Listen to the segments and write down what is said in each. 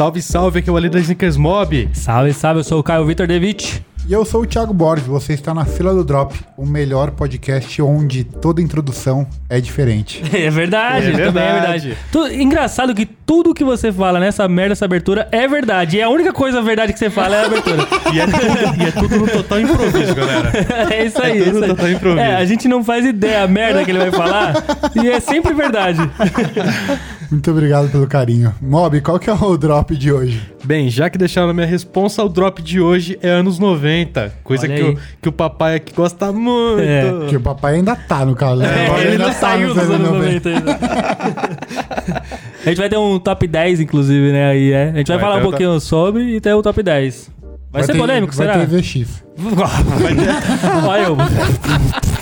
Salve, salve, aqui é o Ali da Snickers Mob. Salve, salve, eu sou o Caio Vitor Devitt. E eu sou o Thiago Borges, você está na fila do Drop, o melhor podcast onde toda introdução é diferente. É verdade, É também é verdade. verdade. Tu- engraçado que tudo que você fala nessa merda, essa abertura, é verdade. E a única coisa verdade que você fala é a abertura. E é tudo, e é tudo no total improviso, galera. é isso aí. É tudo isso aí. total improviso. É, a gente não faz ideia a merda que ele vai falar e é sempre verdade. Muito obrigado pelo carinho. Mob, qual que é o drop de hoje? Bem, já que deixaram na minha responsa, o drop de hoje é anos 90. Coisa Olha que aí. o, que o papai aqui gosta muito. É. Que o papai ainda tá no caso. né? É, ele ainda não tá saiu nos dos anos 90 ainda. A gente vai ter um top 10, inclusive, né? Aí, é. A gente vai, Vai falar ter um o pouquinho sobre e ter o top 10. Vai, ser ter- polêmico, vai será? ter VX. Olha eu.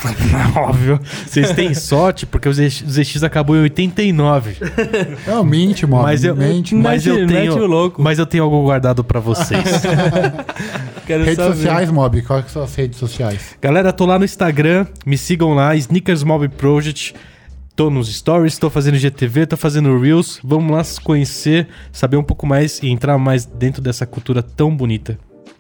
Óbvio. Vocês têm sorte, porque o ZX, acabou em 89. Não, mente, Mob. Mas eu, mente. mas eu tenho, louco. mas eu tenho algo guardado pra vocês. Quero Redes saber. sociais, Mob. Quais são as redes sociais? Galera, tô lá no Instagram, me sigam lá, Sneakers Mob Project. Tô nos stories, tô fazendo GTV, tô fazendo Reels. Vamos lá se conhecer, saber um pouco mais e entrar mais dentro dessa cultura tão bonita.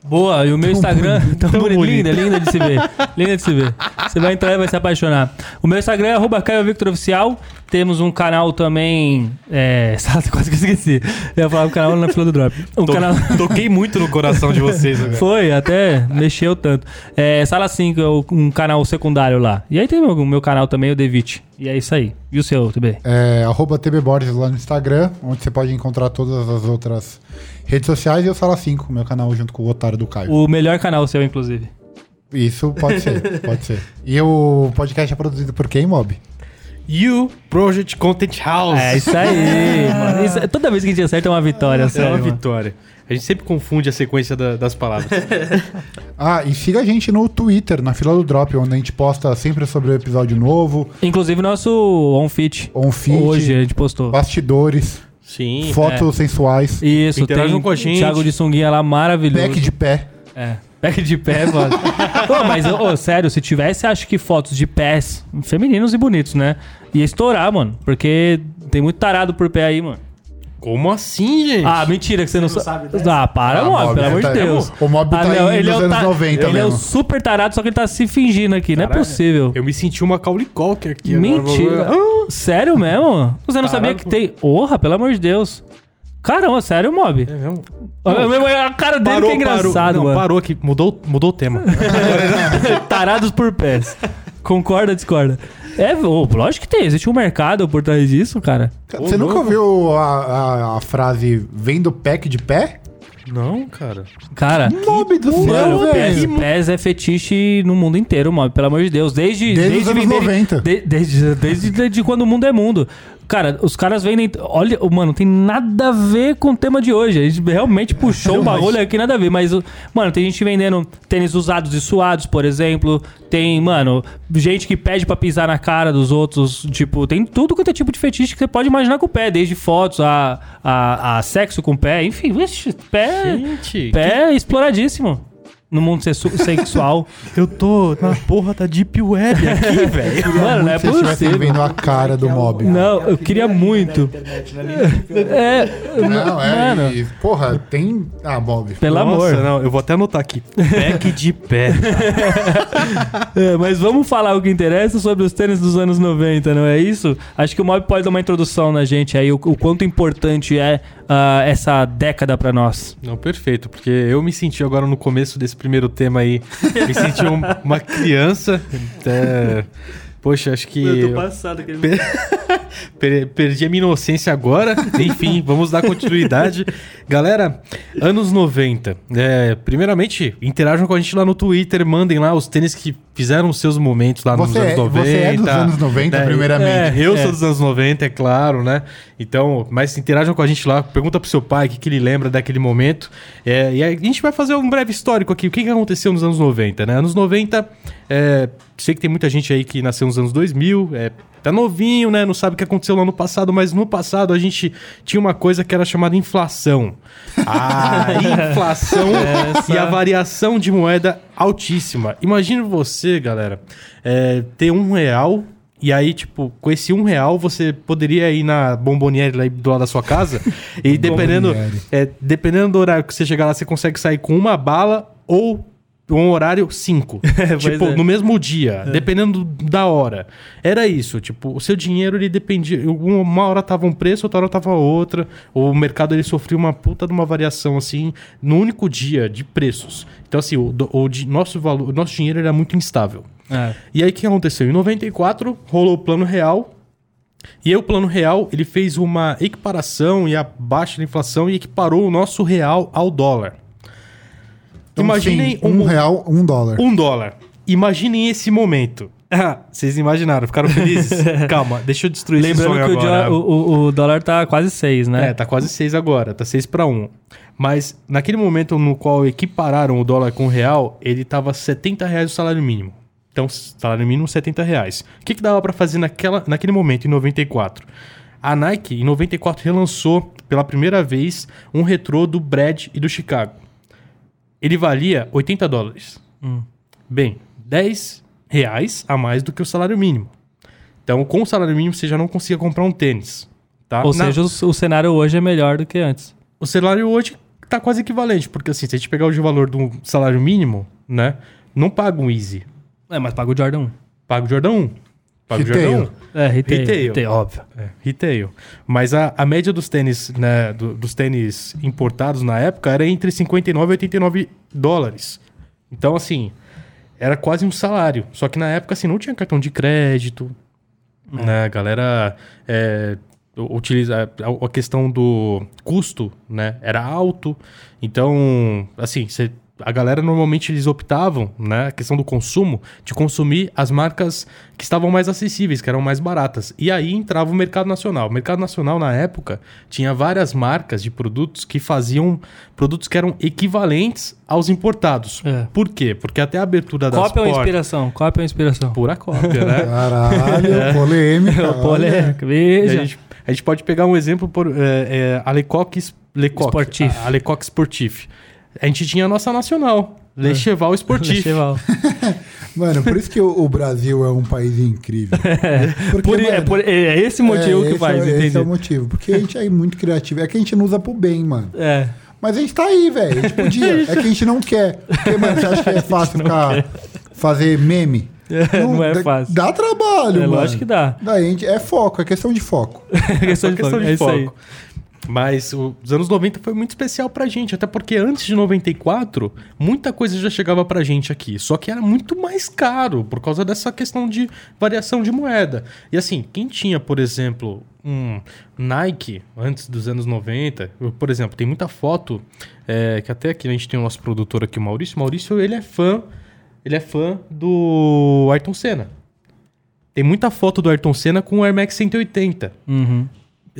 Boa, e o meu Instagram, tão, tão bonito, bonito. linda, linda de se ver. linda de se ver. Você vai entrar e vai se apaixonar. O meu Instagram é arroba Caio Victor Oficial. Temos um canal também. É. Quase que eu esqueci. Eu ia falar um canal na fila do drop. Um Tô- canal. Toquei muito no coração de vocês agora. Foi, até mexeu tanto. É, Sala 5 é o- um canal secundário lá. E aí tem o meu, meu canal também, o Devit. E é isso aí. E o seu, TB? É, arroba TB Borges lá no Instagram, onde você pode encontrar todas as outras redes sociais e o Sala 5, meu canal junto com o Otário do Caio. O melhor canal seu, inclusive. Isso pode ser, pode ser. E o podcast é produzido por quem, Mob? You Project Content House. É isso aí, mano. Isso- toda vez que a gente acerta é uma vitória, É sério. uma mano. vitória. A gente sempre confunde a sequência da- das palavras. Ah, e siga a gente no Twitter, na fila do Drop, onde a gente posta sempre sobre o episódio novo, Inclusive nosso on-fit. on-feed, Hoje a gente postou. bastidores, Sim. fotos sensuais, Isso, Interajam tem com a gente. Thiago de sunguinha lá maravilhoso. back de pé. É. Back de pé, mano. Ô, mas, ô, sério, se tivesse, acho que fotos de pés femininos e bonitos, né? Ia estourar, mano. Porque tem muito tarado por pé aí, mano. Como assim, gente? Ah, mentira que você, não, sabe. Ah, para, Ah, Mob, pelo amor tá- de Deus. o Mob tá não, indo ele é nos anos ta- 90 Ele é o mesmo. super tarado, só que ele tá se fingindo aqui. não é Caralho, possível. Eu me senti uma Macaulay Culkin aqui. Mentira. agora. Ah, Sério mesmo? Você não sabia Caralho. que tem. Porra, pelo amor de Deus. Caramba, sério, Mob. É mesmo? A, a cara dele que é engraçado, parou, não, mano. parou aqui. Mudou, mudou o tema. Tarados por pés. Concorda, discorda? É, ô, lógico que tem. Existe um mercado por trás disso, cara. Você nunca louco. ouviu a, a- a frase vendo pack de pé? não, cara. Cara, Mob do mano, céu, pés, velho. pés é fetiche no mundo inteiro, mano. Pelo amor de Deus. Desde, Desde os anos venderem- 90. de- desde, desde, desde quando o mundo é mundo. Cara, os caras vendem. Olha, mano, tem nada a ver com o tema de hoje. A gente realmente puxou um bagulho aqui, nada a ver. Mas, mano, tem gente vendendo tênis usados e suados, por exemplo. Tem, mano, gente que pede pra pisar na cara dos outros. Tipo, tem tudo quanto é tipo de fetiche que você pode imaginar com o pé. Desde fotos a, a, a sexo com o pé. Enfim, ixi, pé. Gente, Pé exploradíssimo. No mundo sexu- sexual. eu tô na porra da Deep Web aqui, velho. Mano, não é Se vocês estivessem possível. vendo a cara do Mob. Não, eu queria muito. É, Não, é. mano, e, porra, tem. Ah, Bob. pelo Nossa, amor. não, eu vou até anotar aqui. Back de pé. É, mas vamos falar o que interessa sobre os tênis dos anos 90, não é isso? Acho que o Mob pode dar uma introdução na gente aí, o, o quanto importante é ah, essa década pra nós. Não, perfeito, porque eu me senti agora no começo desse primeiro tema aí, me senti um- uma criança. é, poxa, acho que. passado. Que... Per- perdi a minha inocência agora. Enfim, vamos dar continuidade. Galera, anos 90. É, primeiramente, interajam com a gente lá no Twitter, mandem lá os tênis que fizeram seus momentos lá nos Você anos é- 90. você é dos anos 90, né? primeiramente. É, eu É. sou dos anos 90, é claro, né? Então, mas interajam com a gente lá, pergunta pro seu pai o que, que ele lembra daquele momento. É, e aí a gente vai fazer um breve histórico aqui, o que, que aconteceu nos anos 90, né? Anos 90, é, sei que tem muita gente aí que nasceu nos anos 2000, é, tá novinho, né? Não sabe o que aconteceu lá no passado, mas no passado a gente tinha uma coisa que era chamada inflação. A inflação Essa- e a variação de moeda altíssima. Imagine você, galera, é, ter um real E aí, tipo, com esse um real, você poderia ir na bomboniere lá do lado da sua casa. e dependendo, é, dependendo do horário que você chegar lá, você consegue sair com uma bala ou um horário cinco. tipo, é. no mesmo dia, dependendo da hora. Era isso, tipo, o seu dinheiro ele dependia. Uma hora tava um preço, outra hora tava outra. O mercado ele sofria uma puta de uma variação assim no único dia de preços. Então, assim, o, o di- nosso valor, o nosso dinheiro era muito instável. É. E aí o que aconteceu? Em 94 rolou o plano real. E aí o plano real ele fez uma equiparação e a baixa da inflação e equiparou o nosso real ao dólar. Então, Imaginem sim, um real, um dólar. um dólar. Imaginem esse momento. Ah, vocês imaginaram, ficaram felizes? Calma, deixa eu destruir esse Lembrando sonho que o, agora. o, o- o dólar tá quase 6, né? É, tá quase 6 agora, tá 6 para 1. Mas naquele momento no qual equipararam o dólar com o real, ele tava 70 reais o salário mínimo. Então, salário mínimo 70 reais. O que, que dava para fazer naquela, naquele momento, em 94? A Nike, em 94, relançou pela primeira vez um retrô do Brad e do Chicago. Ele valia 80 dólares. Bem, 10 reais a mais do que o salário mínimo. Então, com o salário mínimo, você já não conseguia comprar um tênis. Tá? Ou Na- seja, o, o cenário hoje é melhor do que antes. o salário hoje tá quase equivalente, porque assim, se a gente pegar hoje o valor do salário mínimo, né? Não paga um Easy. É, mas paga o Jordan 1. Paga o Jordan 1. Paga o Retail. 1. É, retail. Retail. retail, óbvio. É, retail. Mas a, a média dos tênis, né, do- dos tênis importados na época era entre 59 e 89 dólares. Então, assim, era quase um salário. Só que na época, assim, não tinha cartão de crédito. Né? A galera é, utiliza a, a questão do custo, né? Era alto. Então, assim, você- a galera normalmente eles optavam, né? A questão do consumo, de consumir as marcas que estavam mais acessíveis, que eram mais baratas. E aí entrava o mercado nacional. O mercado nacional, na época, tinha várias marcas de produtos que faziam produtos que eram equivalentes aos importados. É. Por quê? Porque até a abertura das Cópia ou portas... inspiração? Cópia ou inspiração? Pura cópia, né? Caralho, polêmica. Polêmica, E a, veja. gente, a gente pode pegar um exemplo por é, é, a Lecoq, Lecoq Sportif. A, a Lecoq Sportif. A gente tinha a nossa nacional, Le Cheval Sportif. Cheval. Mano, por isso que o, o Brasil é um país incrível. Porque, Por, é, mano, por- é esse motivo é, que faz, é, entende? Esse é o motivo. Porque a gente é muito criativo. É que a gente não usa pro bem, mano. É. Mas a gente tá aí, velho. A gente podia. É que a gente não quer. Porque, mano, você acha que é fácil ficar. Fazer meme? não é dá- fácil. Dá trabalho, É mano. lógico que dá. Daí a gente, é foco, é questão de foco. É questão de questão foco. de é isso aí. Mas os anos 90 foi muito especial pra gente, até porque antes de 94, muita coisa já chegava pra gente aqui, só que era muito mais caro por causa dessa questão de variação de moeda. E assim, quem tinha, por exemplo, um Nike antes dos anos 90, eu, por exemplo, tem muita foto é, que até aqui a gente tem o nosso produtor aqui, o Maurício. O Maurício, ele é fã, ele é fã do Ayrton Senna. Tem muita foto do Ayrton Senna com o Air Max 180. Uhum.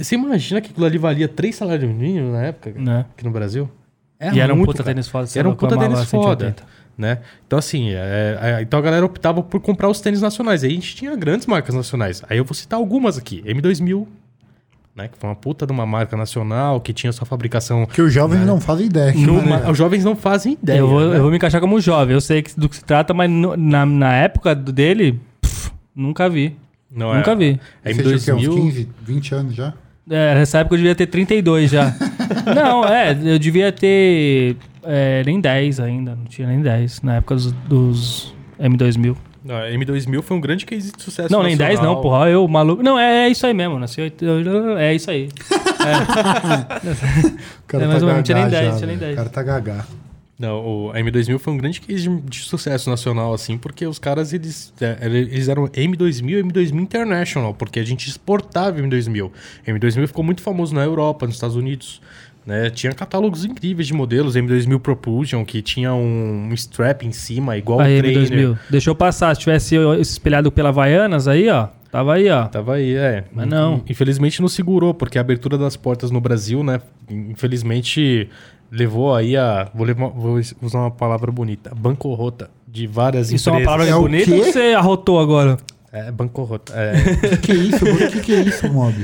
Você imagina que aquilo ali valia três salários mínimos na época Né? aqui no Brasil? E era um muito, puta cara. tênis foda. Era um puta tênis foda. 180. Né? Então, assim, é- é- então a galera optava por comprar os tênis nacionais. Aí a gente tinha grandes marcas nacionais. Aí eu vou citar algumas aqui. M2000, né? Que foi uma puta de uma marca nacional que tinha sua fabricação. Que os jovens não fazem ideia. Numa- os jovens não fazem ideia. eu, vou, né? eu vou me encaixar como jovem. Eu sei do que se trata, mas no- na, na época dele, pff, nunca vi. Não, nunca é- vi. É Você tinha o quê? Uns M2000. 15, 20 anos já? É, nessa época eu devia ter 32 já. não, é, eu devia ter é, nem 10 ainda. Não tinha nem 10 na época dos, dos M2000. Não, M2000 foi um grande case de sucesso. Não, nem 10 nacional. não, porra. Eu, maluco. Não, é, é isso aí mesmo. Nasci, oito- eu- é isso aí. O cara É, tá mais ou menos, tinha nem gagá 10, já, tinha nem velho. 10. O cara tá gagá. Não, o a M2000 foi um grande case de, de sucesso nacional, assim, porque os caras, eles, é, eles eram M2000 e M2000 International, porque a gente exportava M2000. M2000 ficou muito famoso na Europa, nos Estados Unidos, né? Tinha catálogos incríveis de modelos, M2000 Propulsion, que tinha um, um strap em cima, igual Aí, o trainer. M2000. Deixa eu passar. Se tivesse espelhado pela Havaianas aí, ó. Tava aí, ó. Tava aí, é. Mas não. Infelizmente não segurou, porque a abertura das portas no Brasil, né? Infelizmente levou aí a. Vou, levar- vou usar uma palavra bonita. Bancorrota de várias Isso é uma empresas. palavra É bonita ou você arrotou agora? É, bancorrota. É, Que que é isso? O que que é isso, Mob?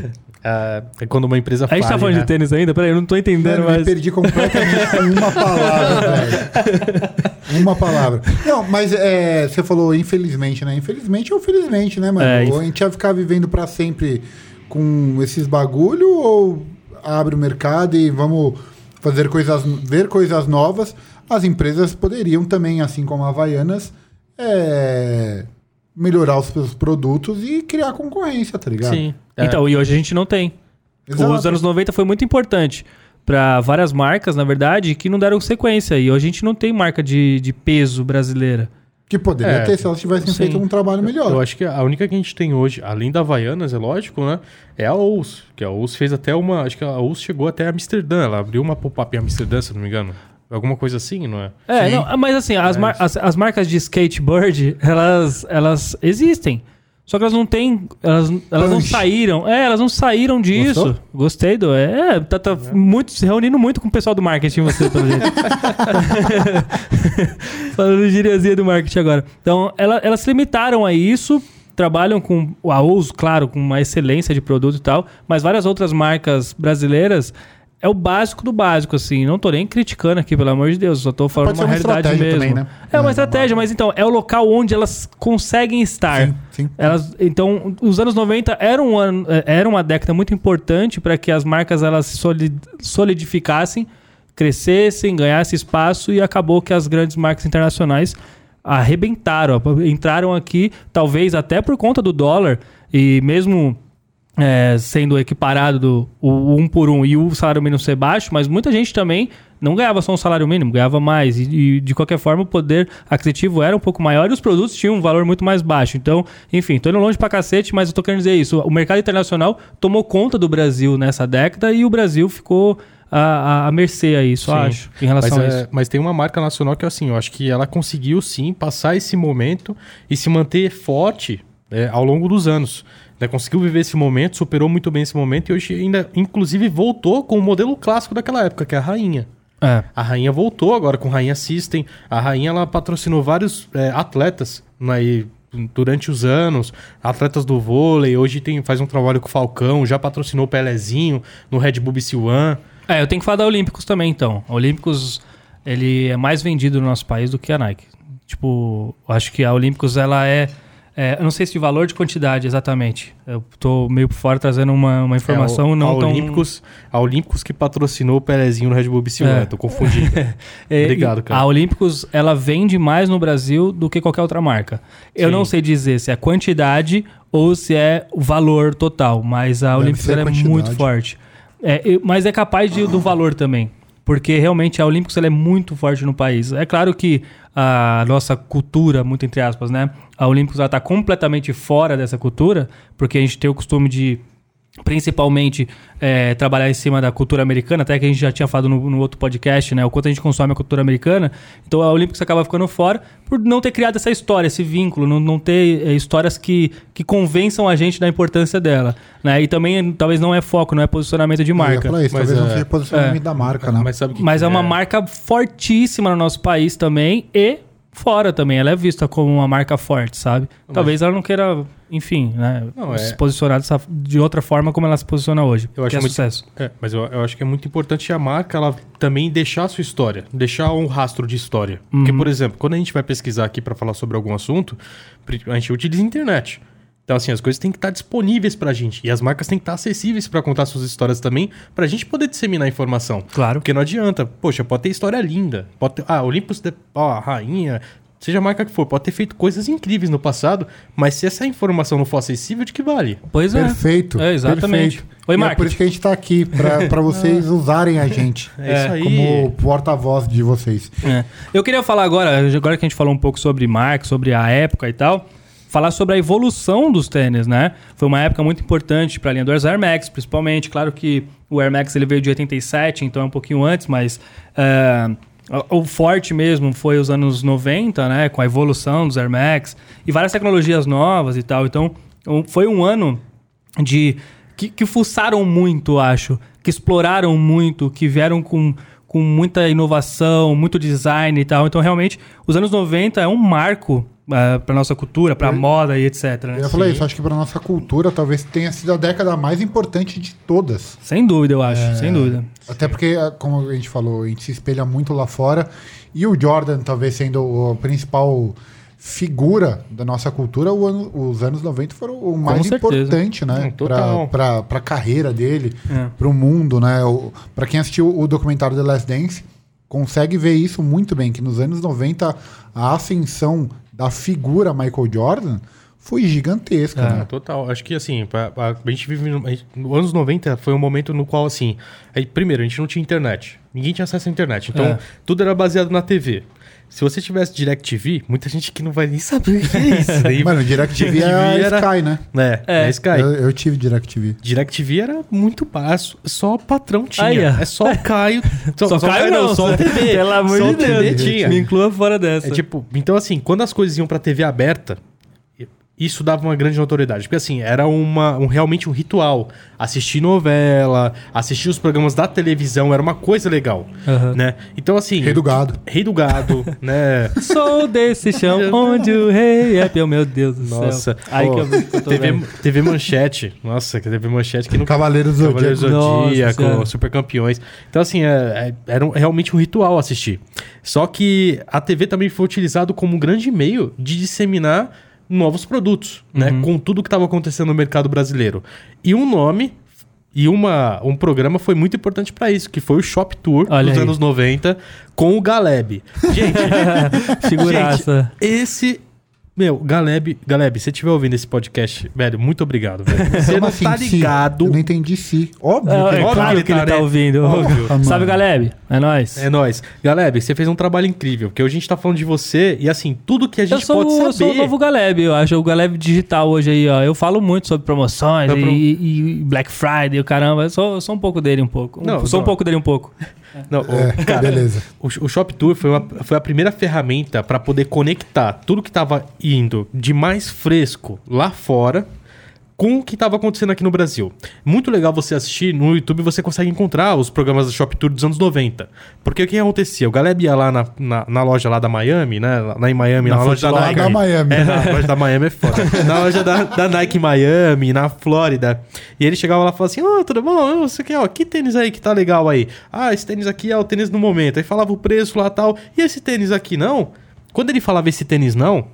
Ah, é quando uma empresa A gente tá falando né? de tênis ainda? Peraí, eu não tô entendendo, Mano, mas... perdi completamente com uma palavra, velho. Uma palavra. Não, mas é, você falou infelizmente, né? Infelizmente ou felizmente, né, mano? É, Ou a gente vai ficar vivendo pra sempre com esses bagulho ou abre o mercado e vamos fazer coisas, ver coisas novas? As empresas poderiam também, assim como a Havaianas, é, melhorar os seus produtos e criar concorrência, tá ligado? Sim. É. Então, e hoje a gente não tem. Exato. Os anos 90 foi muito importante para várias marcas, na verdade, que não deram sequência. E hoje a gente não tem marca de, de peso brasileira. Que poderia É, ter se elas tivessem sim. feito um trabalho melhor. Eu acho que a única que a gente tem hoje, além da Havaianas, é lógico, né? É a Ous. Que a Ous fez até uma. Acho que a Ous chegou até Amsterdã. Ela abriu uma pop-up em Amsterdã, se não me engano. Alguma coisa assim, não é? É, não, mas assim, as, mar- as, as marcas de skateboard, elas, elas existem. Só que elas não têm. Elas, elas não saíram. É, elas não saíram disso. Gostou? Gostei do. É, tá, tá muito, se reunindo muito com o pessoal do marketing, você, pelo jeito. Falando gíriazinha do marketing agora. Então, ela- elas se limitaram a isso. Trabalham com a uso, claro, com uma excelência de produto e tal, mas várias outras marcas brasileiras é o básico do básico, assim. Não tô nem criticando aqui, pelo amor de Deus, só tô falando Pode uma uma realidade mesmo. também, né? É uma É, estratégia, mas então, é o local onde elas conseguem estar. Sim, sim. Elas, então, os anos 90 eram um ano, eh, era uma década muito importante para que as marcas elas se solid- solidificassem, crescessem, ganhassem espaço e acabou que as grandes marcas internacionais arrebentaram, entraram aqui, talvez até por conta do dólar e mesmo é, sendo equiparado do, o um por um e o salário mínimo ser baixo, mas muita gente também não ganhava só um salário mínimo, ganhava mais. E, e, de qualquer forma o poder aquisitivo era um pouco maior e os produtos tinham um valor muito mais baixo. Então, enfim, tô indo longe pra cacete, mas eu tô querendo dizer isso. O mercado internacional tomou conta do Brasil nessa década e o Brasil ficou à, à- à mercê aí, só Sim. acho, em relação mas, a é- isso. mas tem uma marca nacional que, assim, eu acho que ela conseguiu sim passar esse momento e se manter forte é, ao longo dos anos. Né? Conseguiu viver esse momento, superou muito bem esse momento e hoje ainda, inclusive, voltou com o modelo clássico daquela época, que é a Rainha. É. A Rainha voltou agora com Rainha System. A Rainha ela patrocinou vários é, atletas né, durante os anos, atletas do vôlei. Hoje tem, faz um trabalho com o Falcão, já patrocinou o Pelezinho no Red Bull BC One. É, eu tenho que falar da Olímpicos também, então. A Olímpicos, ele é mais vendido no nosso país do que a Nike. Tipo, eu acho que a Olímpicos, ela é... é, eu não sei se de valor de quantidade, exatamente. Eu tô meio por fora trazendo uma, uma informação É, o- não a tão... Olímpicos, a Olímpicos que patrocinou o Pelezinho no Red Bull BC. É. Tô confundindo. É, Obrigado, cara. A Olímpicos, ela vende mais no Brasil do que qualquer outra marca. Eu Sim. não sei dizer se é quantidade ou se é o valor total, mas a Olímpicos é muito forte. É, mas é capaz de, do valor também. Porque realmente a Olímpicos ela é muito forte no país. É claro que a nossa cultura, muito entre aspas, né? A Olímpicos está completamente fora dessa cultura, porque a gente tem o costume de principalmente é, trabalhar em cima da cultura americana, até que a gente já tinha falado no, no outro podcast, né? O quanto a gente consome a cultura americana. Então a Olympics acaba ficando fora por não ter criado essa história, esse vínculo, não, não ter é, histórias que, que convençam a gente da importância dela. Né? E também talvez não é foco, não é posicionamento de Eu ia marca. falar isso, Mas talvez não é- seja posicionamento é. da marca, né? Mas sabe que Mas que é uma marca fortíssima no nosso país também e fora também. Ela é vista como uma marca forte, sabe? Talvez ela não queira, enfim, né, Não, é- se posicionar dessa- de outra forma como ela se posiciona hoje. Eu que acho é muito- sucesso. É, mas eu, eu acho que é muito importante a marca ela também deixar a sua história, deixar um rastro de história. Porque, Uhum. por exemplo, quando a gente vai pesquisar aqui para falar sobre algum assunto, a gente utiliza a internet. Então, assim, as coisas têm que estar disponíveis pra gente. E as marcas têm que estar acessíveis para contar suas histórias também, pra gente poder disseminar a informação. Claro. Porque não adianta. Poxa, pode ter história linda. Pode ter, ah, Olympus, de, ó, a rainha, seja a marca que for, pode ter feito coisas incríveis no passado, mas se essa informação não for acessível, de que vale? Pois é. Perfeito. É, exatamente. perfeito. Oi, E é Marcos. por isso que a gente tá aqui, pra, pra vocês usarem a gente. É, isso aí. Como porta-voz de vocês. É. Eu queria falar agora, agora que a gente falou um pouco sobre marca, sobre a época e tal, falar sobre a evolução dos tênis, né? Foi uma época muito importante para a linha do Air Max, principalmente. Claro que o Air Max ele veio de 87, então é um pouquinho antes, mas é, o forte mesmo foi os anos 90, né? Com a evolução dos Air Max e várias tecnologias novas e tal. Então foi um ano de que, que fuçaram muito, acho, que exploraram muito, que vieram com, com muita inovação, muito design e tal. Então, realmente, os anos 90 é um marco uh, pra nossa cultura, pra Eu- moda e etc. Né? Eu ia falar Sim. isso, acho que pra nossa cultura talvez tenha sido a década mais importante de todas. Sem dúvida, eu acho, sem dúvida. Até porque, como a gente falou, a gente se espelha muito lá fora. E o Jordan, talvez sendo a principal figura da nossa cultura, o ano- os anos 90 foram o mais importante, né? Pra, pra carreira dele, É. pro mundo, né? O, pra quem assistiu o documentário The Last Dance, consegue ver isso muito bem, que nos anos 90 a ascensão da figura Michael Jordan foi gigantesca, É. Ah, né? total. Acho que assim, pra- a, a gente vive. no- a gente- Nos anos 90 foi um momento no qual, assim. aí, primeiro, a gente não tinha internet. Ninguém tinha acesso à internet. Então, É. tudo era baseado na TV. Se você tivesse DirecTV, muita gente que não vai nem saber o que é isso. Daí, Mano, o DirecTV é a era- Sky, né? É, É. é Sky. Eu, eu tive DirecTV. DirecTV era muito baixo. Só o patrão tinha. Aí, é só o Caio. Só, caiu não, só o TV. Pelo amor só de o TV Deus. tinha. Me inclua fora dessa. É tipo, então assim, quando as coisas iam pra TV aberta, isso dava uma grande notoriedade. Porque assim, era uma, um, realmente um ritual. Assistir novela, assistir os programas da televisão, era uma coisa legal. Aham. Né? Então assim. Rei do gado. Rei do gado, né? Sou desse chão onde o rei é. Meu, meu Deus do Nossa. céu. Ai, Pô, que eu, eu tô TV, vendo. TV Manchete. Nossa, que TV Manchete que não Cavaleiros do Cavaleiros Zodíaco. Nossa. Super Campeões. Então, assim, é- é- era um- realmente um ritual assistir. Só que a TV também foi utilizado como um grande meio de disseminar novos produtos, né? Uhum. Com tudo que estava acontecendo no mercado brasileiro. E um nome e uma, um programa foi muito importante para isso, que foi o Shop Tour Olha dos aí. anos 90 com o Galeb. Gente, Figuraça. Gente, esse. Meu, Galeb, Galeb, se você estiver ouvindo esse podcast, velho, muito obrigado, velho. Você não assim, tá ligado. Eu não entendi se. Óbvio É, que é óbvio tá. claro que ele tá, tá né? ouvindo. Óbvio. Ah, Sabe. Galeb? É nóis. É nóis. Galeb, você fez um trabalho incrível, porque hoje a gente tá falando de você e assim, tudo que a Eu gente sou, pode eu saber. sou o novo Galeb, eu acho. O Galeb digital hoje aí, ó. Eu falo muito sobre promoções Eu pro- e, e Black Friday, o caramba. Eu sou, eu sou um pouco dele um pouco. Um- Não, sou um pouco dele um pouco. Não, o- É, cara, beleza. o, o Shop Tour foi, uma- foi a primeira ferramenta para poder conectar tudo que tava indo de mais fresco lá fora com o que estava acontecendo aqui no Brasil. Muito legal você assistir no YouTube, você consegue encontrar os programas do Shop Tour dos anos 90. Porque o que acontecia? O Galeb ia lá na, na, na loja lá da Miami, né? Lá em Miami, Na na, loja da Nike. da Miami. É, na loja da Miami é foda. na loja da, da Nike Miami, na Flórida. E ele chegava lá e falava assim: Ô, tudo bom? Isso aqui, ó, que tênis aí que tá legal aí? Ah, esse tênis aqui é o tênis no momento. Aí falava o preço lá tal. E esse tênis aqui não? Quando ele falava esse tênis não,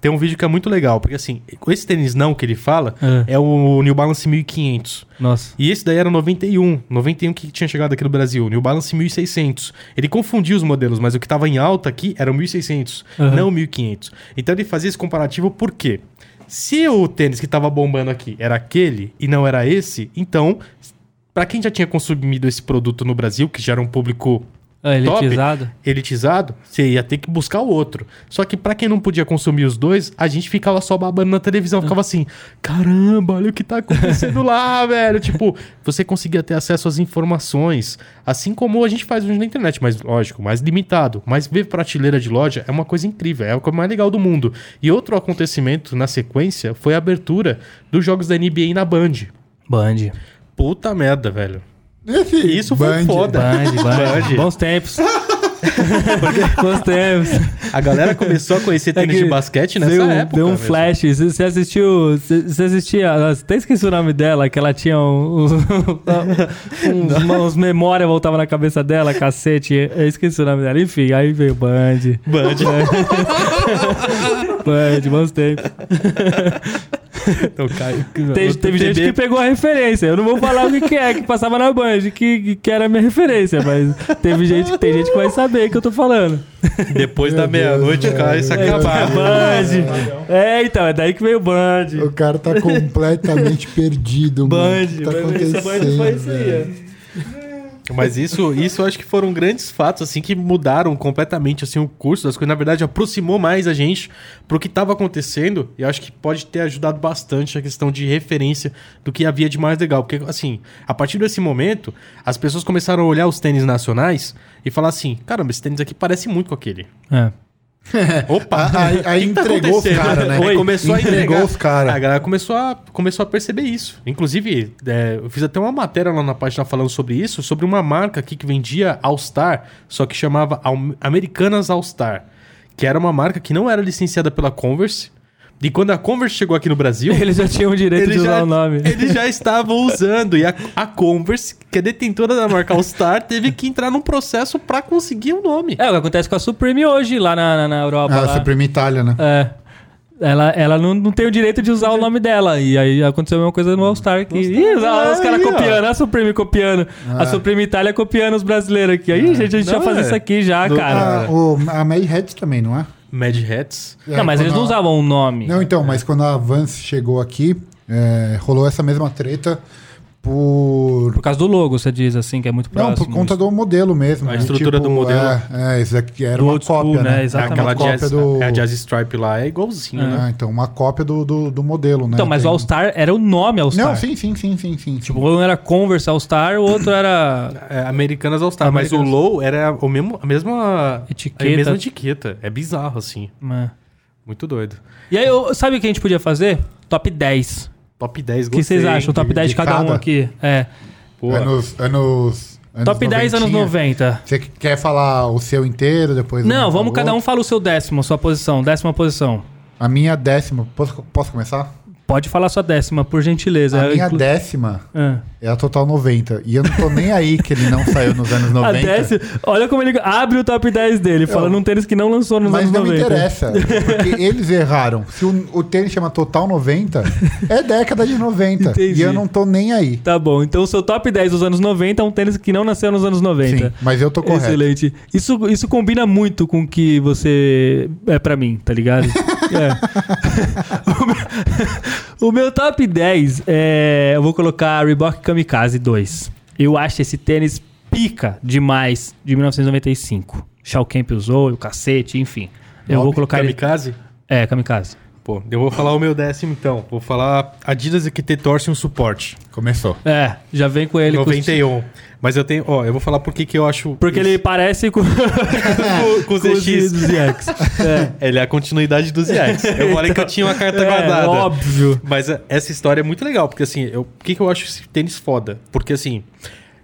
tem um vídeo que é muito legal. Porque assim, com esse tênis não que ele fala é, o New Balance 1500. Nossa. E esse daí era 91. 91 que tinha chegado aqui no Brasil. New Balance 1600. Ele confundia os modelos, mas o que estava em alta aqui era o 1600, Aham. não o 1500. Então ele fazia esse comparativo por quê? Se o tênis que estava bombando aqui era aquele e não era esse, então, para quem já tinha consumido esse produto no Brasil, que já era um público Ah, top, elitizado. elitizado, você ia ter que buscar o outro. Só que pra quem não podia consumir os dois, a gente ficava só babando na televisão, ficava assim: caramba, olha o que tá acontecendo lá, velho. Tipo, você conseguia ter acesso às informações, assim como a gente faz hoje na internet, mas lógico, mais limitado. Mas ver prateleira de loja é uma coisa incrível, é a coisa mais legal do mundo. E outro acontecimento na sequência foi a abertura dos jogos da NBA na Band. Band. Puta merda, velho. Esse Isso foi Band, foda. Band, Band. Band. Bons tempos. Bons tempos. A galera começou a conhecer tênis É que de basquete nessa deu, época. Deu um mesmo. flash. Você assistiu. Você assistia. Até esqueci o nome dela, que ela tinha um, um- uns, uns memórias voltavam na cabeça dela, cacete. Eu esqueci o nome dela. Enfim, aí veio Band. Band. Band, bons tempos. Então, Caio, Teve, teve gente que pegou a referência. Eu não vou falar o que, que é que passava na Band, que, que era a minha referência, mas teve gente, tem gente que vai saber o que eu tô falando. Depois da Meu meia-noite, o cara velho. se É, acabar. Band. É, então, é daí que veio Band. O cara tá completamente perdido, Band. mano. O tá Essa Band acontecendo, foi isso aí. Mas isso, isso acho que foram grandes fatos, assim, que mudaram completamente, assim, o curso das coisas. Na verdade, aproximou mais a gente pro que estava acontecendo. E acho que pode ter ajudado bastante a questão de referência do que havia de mais legal. Porque, assim, a partir desse momento, as pessoas começaram a olhar os tênis nacionais e falar assim, caramba, esse tênis aqui parece muito com aquele. É. Opa! Aí, aí que tá entregou os acontecendo? caras, né? Aí começou a entregou entregar. os caras. A galera começou a, começou a perceber isso. Inclusive, é, eu fiz até uma matéria lá na página falando sobre isso, sobre uma marca aqui que vendia All Star, só que chamava Am- Americanas All Star. que era uma marca que não era licenciada pela Converse. E quando a Converse chegou aqui no Brasil, Eles já tinham o direito de usar já, o nome. eles já estavam usando. E a, a Converse, que é detentora da marca All Star, teve que entrar num processo pra conseguir o nome. É, o que acontece com a Supreme hoje, lá na, na, na Europa. Ah, lá. Supreme Itália, né? É. Ela, ela não, não tem o direito de usar o nome dela. E aí aconteceu a mesma coisa no All-Star. Que... Ih, olha os Aí, caras ó. copiando, a Supreme copiando. A Supreme Itália copiando os brasileiros aqui. Aí, gente, a gente Não, já fazia é. isso aqui já, Do- cara. Ah, o, a May Hats também, não é? Mad Hats. não, mas É, eles não a- usavam o nome. Não, então, mas quando a Vance chegou aqui, é, rolou essa mesma treta por. Por causa do logo, você diz assim, que é muito próximo. Não, por conta do modelo mesmo. A né? estrutura do modelo. É, é, isso aqui era Do uma old school, cópia, né? né? Exatamente. Aquela Uma cópia jazz, do- é a Jazz Stripe lá é igualzinho, né? Ah, então, uma cópia do, do, do modelo, né? Então, mas o Tem- All-Star era o nome All-Star. Não, sim, sim, sim, sim, sim. Tipo, um era Converse All-Star, o outro era... É, Americanas All Star, mas o. Low era o mesmo, a mesma Etiqueta. A mesma etiqueta. É bizarro, assim. É. Muito doido. E aí, sabe o que a gente podia fazer? Top 10. Top 10, O que vocês gostei, acham? Top De- 10 de de cada um cada? aqui. É. Pô, Anos, anos, anos Top 10 anos noventinha. 90. Você quer falar o seu inteiro, depois... Não, vamos falo cada um fala o seu décimo, sua posição, décima posição. A minha décima... Posso, posso começar? Pode falar sua décima, por gentileza. A Eu minha inclu- décima Ah. é a Total 90. E eu não tô nem aí que ele não saiu nos anos 90. A décima, olha como ele abre o top 10 dele, falando um tênis que não lançou nos Mas anos não me 90. interessa, porque eles erraram. Se o, o tênis chama Total 90, é década de 90. Entendi. E eu não tô nem aí. Tá bom, então o seu top 10 dos anos 90 é um tênis que não nasceu nos anos 90. Sim, mas eu tô correto. Excelente. Isso, isso combina muito com o que você é pra mim, tá ligado? É. o, meu, top 10 é. Eu vou colocar Reebok Kamikaze 2. Eu acho esse tênis pica demais de 1995. Shao Camp usou, o cacete, enfim. Eu Mob vou colocar ele. Kamikaze? É, Kamikaze. Pô, eu vou falar o meu décimo então. Vou falar Adidas EQT Torsion Suporte. Começou. É, já vem com ele. com os- 91. Mas eu tenho, ó, eu vou falar por que que eu acho. Porque ele parece com, com, com o com os ZX. ZX. É. Ele é a continuidade do ZX. Eu falei que eu tinha uma carta É, guardada. óbvio. Mas é, essa história é muito legal, porque assim, eu, por que, que eu acho esse tênis foda? Porque assim,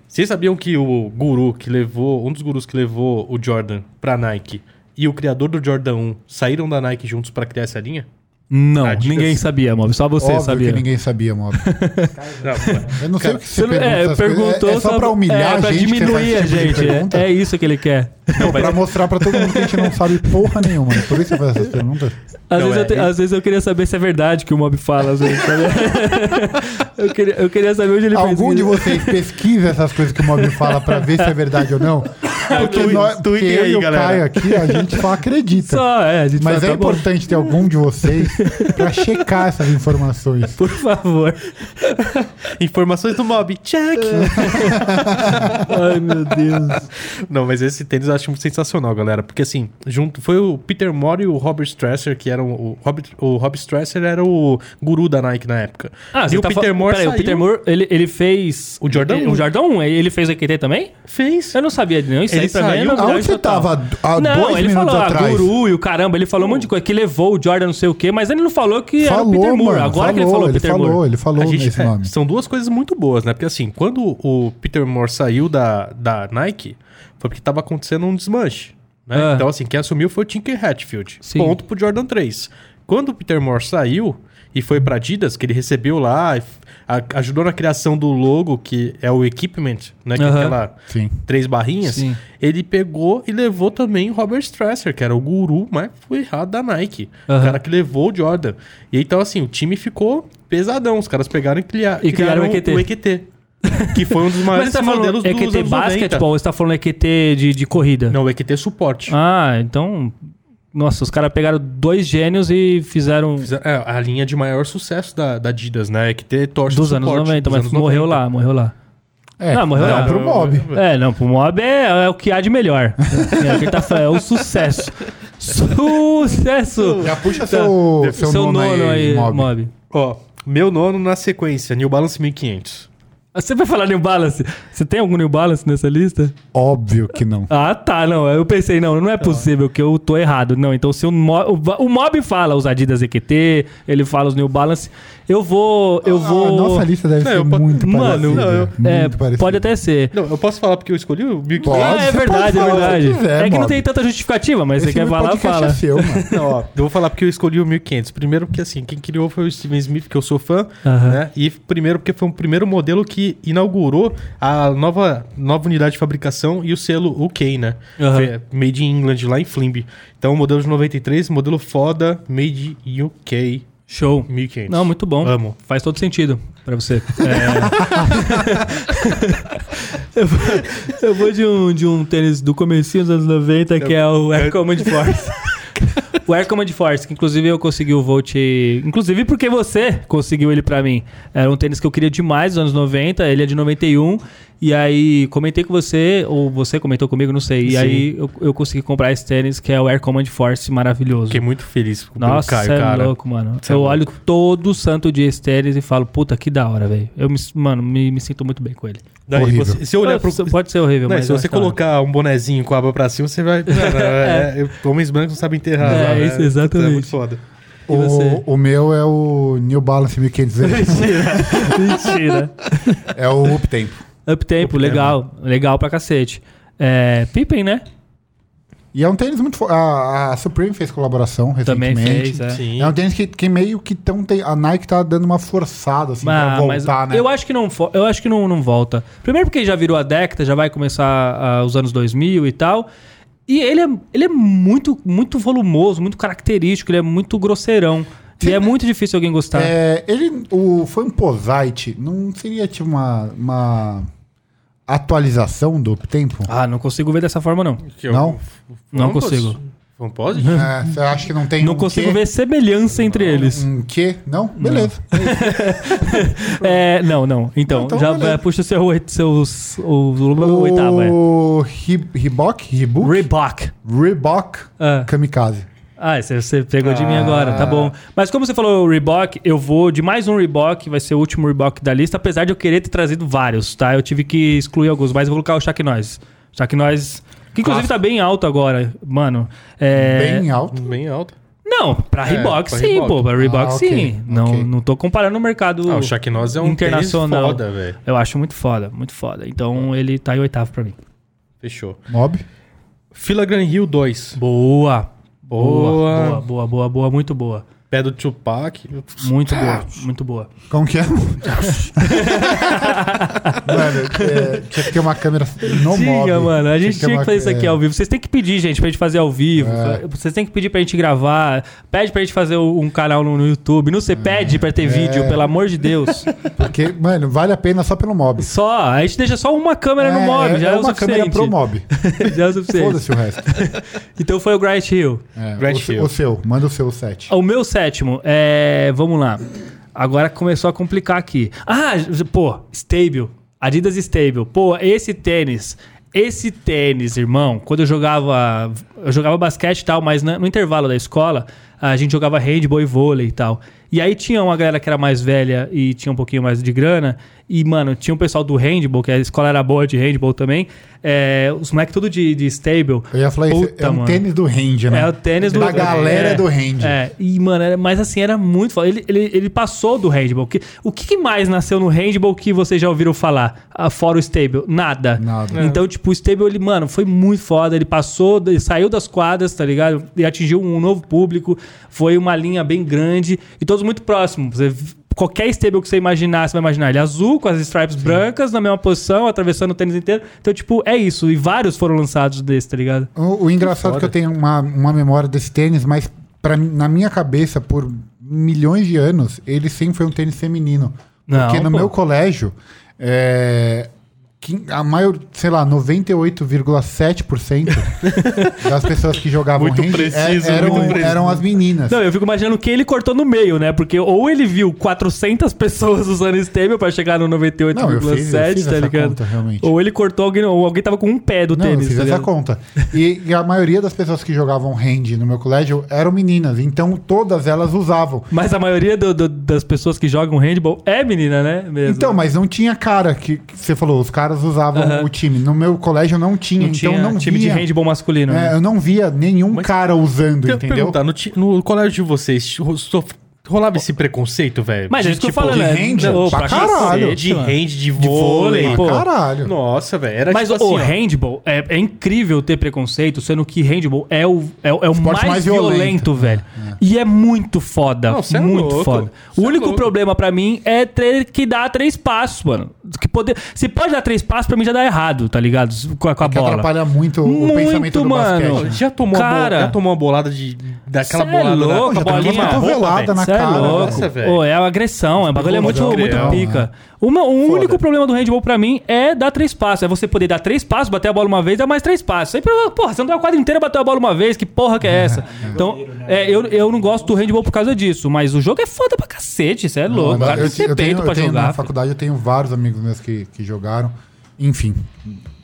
vocês sabiam que o guru que levou, um dos gurus que levou o Jordan pra Nike e o criador do Jordan 1 saíram da Nike juntos pra criar essa linha? Não, Adidas. ninguém sabia, Mob. Só você Óbvio sabia. que ninguém sabia, Mob. Eu não sei Cara, o que Você você é, pergunta. coisas. perguntou é, é só pra humilhar é, pra a gente. que diminuir a tipo gente. É, é isso que ele quer. Não, pra mostrar pra todo mundo que a gente não sabe porra nenhuma. Por isso você faz essas perguntas. Às, Não, vezes é, eu te- é- às vezes eu queria saber se é verdade que o Mob fala. Às vezes, sabe? eu, queria, eu queria saber onde ele Algum de vocês pesquisa essas coisas que o Mob fala pra ver se é verdade ou não? Porque, Twi- nós, eu aí, e o galera. Caio aqui, a gente só acredita. Só, é, a gente Mas fala, é tá bom, importante ter algum de vocês pra checar essas informações. Por favor. Informações do Mob. Check! Ai, meu Deus. Não, mas esse tênis eu acho muito sensacional, galera. Porque assim, junto foi o Peter Moore e o Robert Stresser, que eram. O Robert, o Robert Stresser era o guru da Nike na época. Ah, e você o tá Peter fal- Moore Peraí, o saiu- Peter Moore, ele, ele fez... O Jordan ele- 1. O Jordan 1, ele fez o EQT também? Fez. Eu não sabia não. Isso Ele aí pra mim é saiu- Aonde você total. tava há Não, dois ele minutos falou ah, atrás? guru e o caramba, ele falou um monte de coisa, que levou o Jordan não sei o quê, mas ele não falou que era o Falou, Peter Moore. mano. Agora que ele falou, falou ele Peter falou, Moore. ele falou A gente- nesse é, nome. São duas coisas muito boas, né? Porque assim, quando o Peter Moore saiu da, da Nike, foi porque tava acontecendo um desmanche. Né? Ah. Então, assim, quem assumiu foi o Tinker Hatfield. Sim. Ponto pro Jordan 3. Quando o Peter Moore saiu e foi pra Adidas, que ele recebeu lá, a- ajudou na criação do logo, que é o Equipment, né? Que é aquela Sim. três barrinhas. Sim. Ele pegou e levou também o Robert Strasser, que era o guru mais errado da Nike. O cara que levou o Jordan. E então, assim, o time ficou pesadão. Os caras pegaram e, cria- E criaram o EQT. o EQT. que foi um dos Mas maiores você tá falando modelos dos EQT anos basquetebol 90. ou você tá falando EQT de, de corrida? Não, o EQT suporte. Ah, então... Nossa, os caras pegaram dois gênios e fizeram Fizeram- É, a linha de maior sucesso da, da Adidas, né? EQT torce dos anos suporte, 90, dos mas anos morreu 90. lá, morreu lá. É, Não, morreu não lá. pro mob. É, não, pro Mob é, é o que há de melhor. é, o que ele tá falando, é o sucesso. Sucesso! Já puxa seu, Seu, seu, nono, aí, mob. Mob. Ó, meu nono na sequência, New Balance 1500. Você vai falar New Balance? Você tem algum New Balance nessa lista? Óbvio que não. Ah, tá, não. Eu pensei, não, não é possível que eu tô errado. Não, então se o, Mo- o, o Mob fala os Adidas EQT, ele fala os New Balance, eu vou. Eu vou. A nossa lista deve Não, ser eu po- muito Mano, parecida. não, eu- muito É, parecida. pode até ser. Não, eu posso falar porque eu escolhi o 1500? Pode, Ah, é verdade, é verdade. quiser, é que não Mob. tem tanta justificativa, mas Esse você quer falar, podcast fala. é seu, mano. Não, ó, eu vou falar porque eu escolhi o 1500. Primeiro porque, assim, quem criou foi o Steven Smith, que eu sou fã, Aham. né? E primeiro porque foi o primeiro modelo que inaugurou a nova, nova unidade de fabricação e o selo UK, né? Foi Made in England, lá em Flimby. Então, modelo de 93, modelo foda, Made in UK, Show. 1500. Não, muito bom. Amo. Faz todo sentido pra você. É... eu, vou, eu vou de um, de um tênis do comecinho dos anos 90, que é o Air Command Force. o Air Command Force, que inclusive eu consegui o Volt... Inclusive porque você conseguiu ele pra mim. Era um tênis que eu queria demais nos anos 90, ele é de 91. E aí, comentei com você, ou você comentou comigo, não sei. E Sim. aí, eu, eu consegui comprar esse tênis, que é o Air Command Force maravilhoso. Fiquei muito feliz pelo Nossa, Caio, é cara. louco, mano. Cê é eu louco. olho todo santo dia esse tênis e falo, puta, que da hora, velho. Eu, me, mano, me, me sinto muito bem com ele. Daí, você- se eu olhar pro... Pode- Pode ser horrível, Não, mas... se você colocar um bonezinho com a aba pra cima, você vai. Mano, é, é, homens brancos não sabem enterrar. É, né? isso, exatamente. É muito foda. O, o meu é o New Balance 1500. Mentira. é o Uptempo. Uptempo, legal. Legal pra cacete. É, Pippen, né? E é um tênis muito fo- a, a Supreme fez colaboração Também recentemente. fez, é. Sim. É um tênis que, que meio que tão, tem, a Nike tá dando uma forçada assim Ah, pra mas voltar, né? eu acho que não, fo- eu acho que não, não volta. Primeiro porque já virou a década, já vai começar ah, os anos 2000 e tal. E ele é, ele é muito, muito volumoso, muito característico, ele é muito grosseirão. E é muito difícil alguém gostar. É, ele, o Famposite não seria tipo uma, uma atualização do Uptempo? Ah, não consigo ver dessa forma, não. Que eu- Não? Não consigo. Não pode? É, Você acha que não tem Não um consigo quê? ver semelhança entre eles. Um quê? Não? Beleza. É, não, não. Então, Então, já beleza. puxa o seu, oit- seus, o, o, oitavo, é. O Re- Reebok? Reebok? Reebok. Reebok Ah. Kamikaze. Ah, você, você pegou de mim Ah. agora, tá bom. Mas como você falou Reebok, eu vou de mais um Reebok, vai ser o último Reebok da lista, apesar de eu querer ter trazido vários, tá? Eu tive que excluir alguns, mas eu vou colocar o Shaq Noise. Shaq Noise, que inclusive Clássico. tá bem alto agora, mano. É... Bem alto. Bem alto. Não, pra É, Reebok pra sim, Reebok. pô, pra Reebok Ah, sim. Não, ok. não tô comparando o mercado Ah, o Shaq Noz é um internacional. foda, velho. Eu acho muito foda, muito foda. Então ele tá em oitavo pra mim. Fechou. Mob. Filigrane Hill 2. Boa. Boa, Boa. boa, boa, boa, muito boa. Pé do Tupac. Muito boa, muito boa. Como que é? mano, é, tinha que ter uma câmera no mob. Tinha, mano. A gente tinha uma- que fazer isso aqui é. ao vivo. Vocês têm que pedir, gente, pra gente fazer ao vivo. É. Vocês têm que pedir pra gente gravar. Pede pra gente fazer um canal no, no YouTube. Não sei, pede pra ter vídeo, pelo amor de Deus. Porque, mano, vale a pena só pelo mob. Só, a gente deixa só uma câmera no É, mob, é, já é, é o uma câmera pro mob. já é o suficiente. Foda-se o resto. Então foi o Grind Hill. É, Grand o, Hill. o seu, manda o seu set. O meu sétimo é. Vamos lá. Agora começou a complicar aqui. Ah, pô, Stable. Adidas Stable. Pô, esse tênis. Esse tênis, irmão, quando eu jogava. Eu jogava basquete e tal, mas no intervalo da escola, a gente jogava handball e vôlei e tal. E aí tinha uma galera que era mais velha e tinha um pouquinho mais de grana. E, mano, tinha um pessoal do handball, que a escola era boa de handball também. É, os moleques tudo de, de stable. Eu ia falar isso, Puta, é um mano. tênis do hand, né? É o tênis do Da galera é, do hand. É, e mano, era- mas assim, era muito foda. Ele, ele, ele passou do handball. Que, o que, que mais nasceu no handball que vocês já ouviram falar? Ah, fora o stable? Nada. Nada. Então, tipo, o stable, ele, mano, foi muito foda. Ele passou, ele saiu das quadras, tá ligado? E atingiu um novo público. Foi uma linha bem grande e todos muito próximos. Você- Qualquer stable que você imaginar, você vai imaginar ele azul, com as stripes brancas, na mesma posição, atravessando o tênis inteiro. Então, tipo, é isso. E vários foram lançados desse, tá ligado? O, o engraçado é que eu tenho uma, uma memória desse tênis, mas pra, na minha cabeça, por milhões de anos, ele sempre foi um tênis feminino. Não, Porque no pô. meu colégio, é, a maior, sei lá, 98,7% das pessoas que jogavam Muito hand preciso, é- eram, muito preciso. eram as meninas. Não, eu fico imaginando quem ele cortou no meio, né? Porque ou ele viu 400 pessoas usando stable pra chegar no Não, eu fiz, eu 98,7, fiz tá ligado? conta, realmente. Ou ele cortou alguém, ou alguém tava com um pé do Não, tênis. eu fiz tá essa conta. E, e a maioria das pessoas que jogavam hand no meu colégio eram meninas, então todas elas usavam. Mas a maioria do- do- das pessoas que jogam handball é menina, né? Mesmo. Então, mas não tinha cara que, que você falou, os caras usavam Aham. o time. No meu colégio não tinha, não então tinha não time via. de handball masculino. É, né? eu não via nenhum Mas- cara usando, entendeu? perguntar, no, ti- no colégio de vocês, rolava esse preconceito, velho? Mas é De, isso que eu tipo, falando, de né? hand, Ô, pra caralho. De hand, de vôlei, vôlei. pô. Ah, caralho. Nossa, velho. Era Mas tipo o assim, handball é, é incrível ter preconceito, sendo que handball é o, é, o- é o mais, mais violento, violento. velho. E é muito foda. Não, é muito louco. foda. Cê O é único problema pra mim é ter que dar três passos, mano. Que poder, se pode dar três passos, pra mim já dá errado, tá ligado? Com a, com a Que bola. atrapalha muito, o Muito, pensamento do mano. basquete. né? Já tomou, Cara. já tomou uma bolada de. Daquela Cê é bolada. louco, da- a bolinha. uma cotovelada na Cê é cara. louco. Nossa, velho. Ô, é uma agressão, é um bagulho é muito, muito pica. O, meu- o único problema do handball pra mim é dar três passos. É você poder dar três passos, bater a bola uma vez, dar mais três passos. Sempre, porra, você não dá a quadra inteira, bateu a bola uma vez, que porra que é essa? Então, é, eu, eu não gosto do handball por causa disso, mas o jogo é foda pra cacete, isso é louco. Não, cara, eu, ter eu tenho, eu tenho- jogar. na filho. faculdade eu tenho vários amigos meus que, que jogaram. Enfim,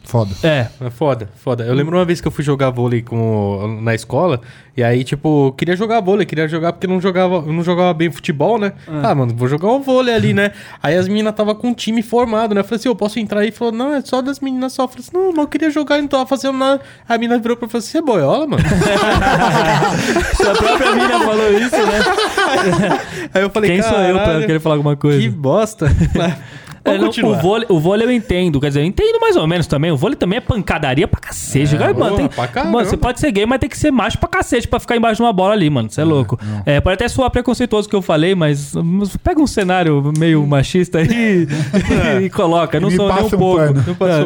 foda. É, É foda, foda. Eu lembro uma vez que eu fui jogar vôlei com, na escola, e aí, tipo, queria jogar vôlei, queria jogar porque não jogava, eu não jogava bem futebol, né? Ah, mano, vou jogar um vôlei ali, né? Aí as meninas tava com um time formado, né? Eu falei assim, eu posso entrar aí? Falou, não, é só das meninas só. Eu falei assim, não, mas eu queria jogar e não tava fazendo nada. A menina virou pra mim e falou assim, você é boiola, mano? a própria mina falou isso, né? aí eu falei, Quem sou eu pra "Caralho, querer falar alguma coisa? Que bosta. É, Vamos não, continuar. o, vôlei, o vôlei eu entendo, quer dizer, eu entendo mais ou menos também. O vôlei também é pancadaria pra cacete. Cara, mano, tem- mano, você pode ser gay, mas tem que ser macho pra cacete pra ficar embaixo de uma bola ali, mano. Você é louco. É, pode até soar preconceituoso que eu falei, mas, mas pega um cenário meio machista aí e, coloca. Não sou nem um um pouco.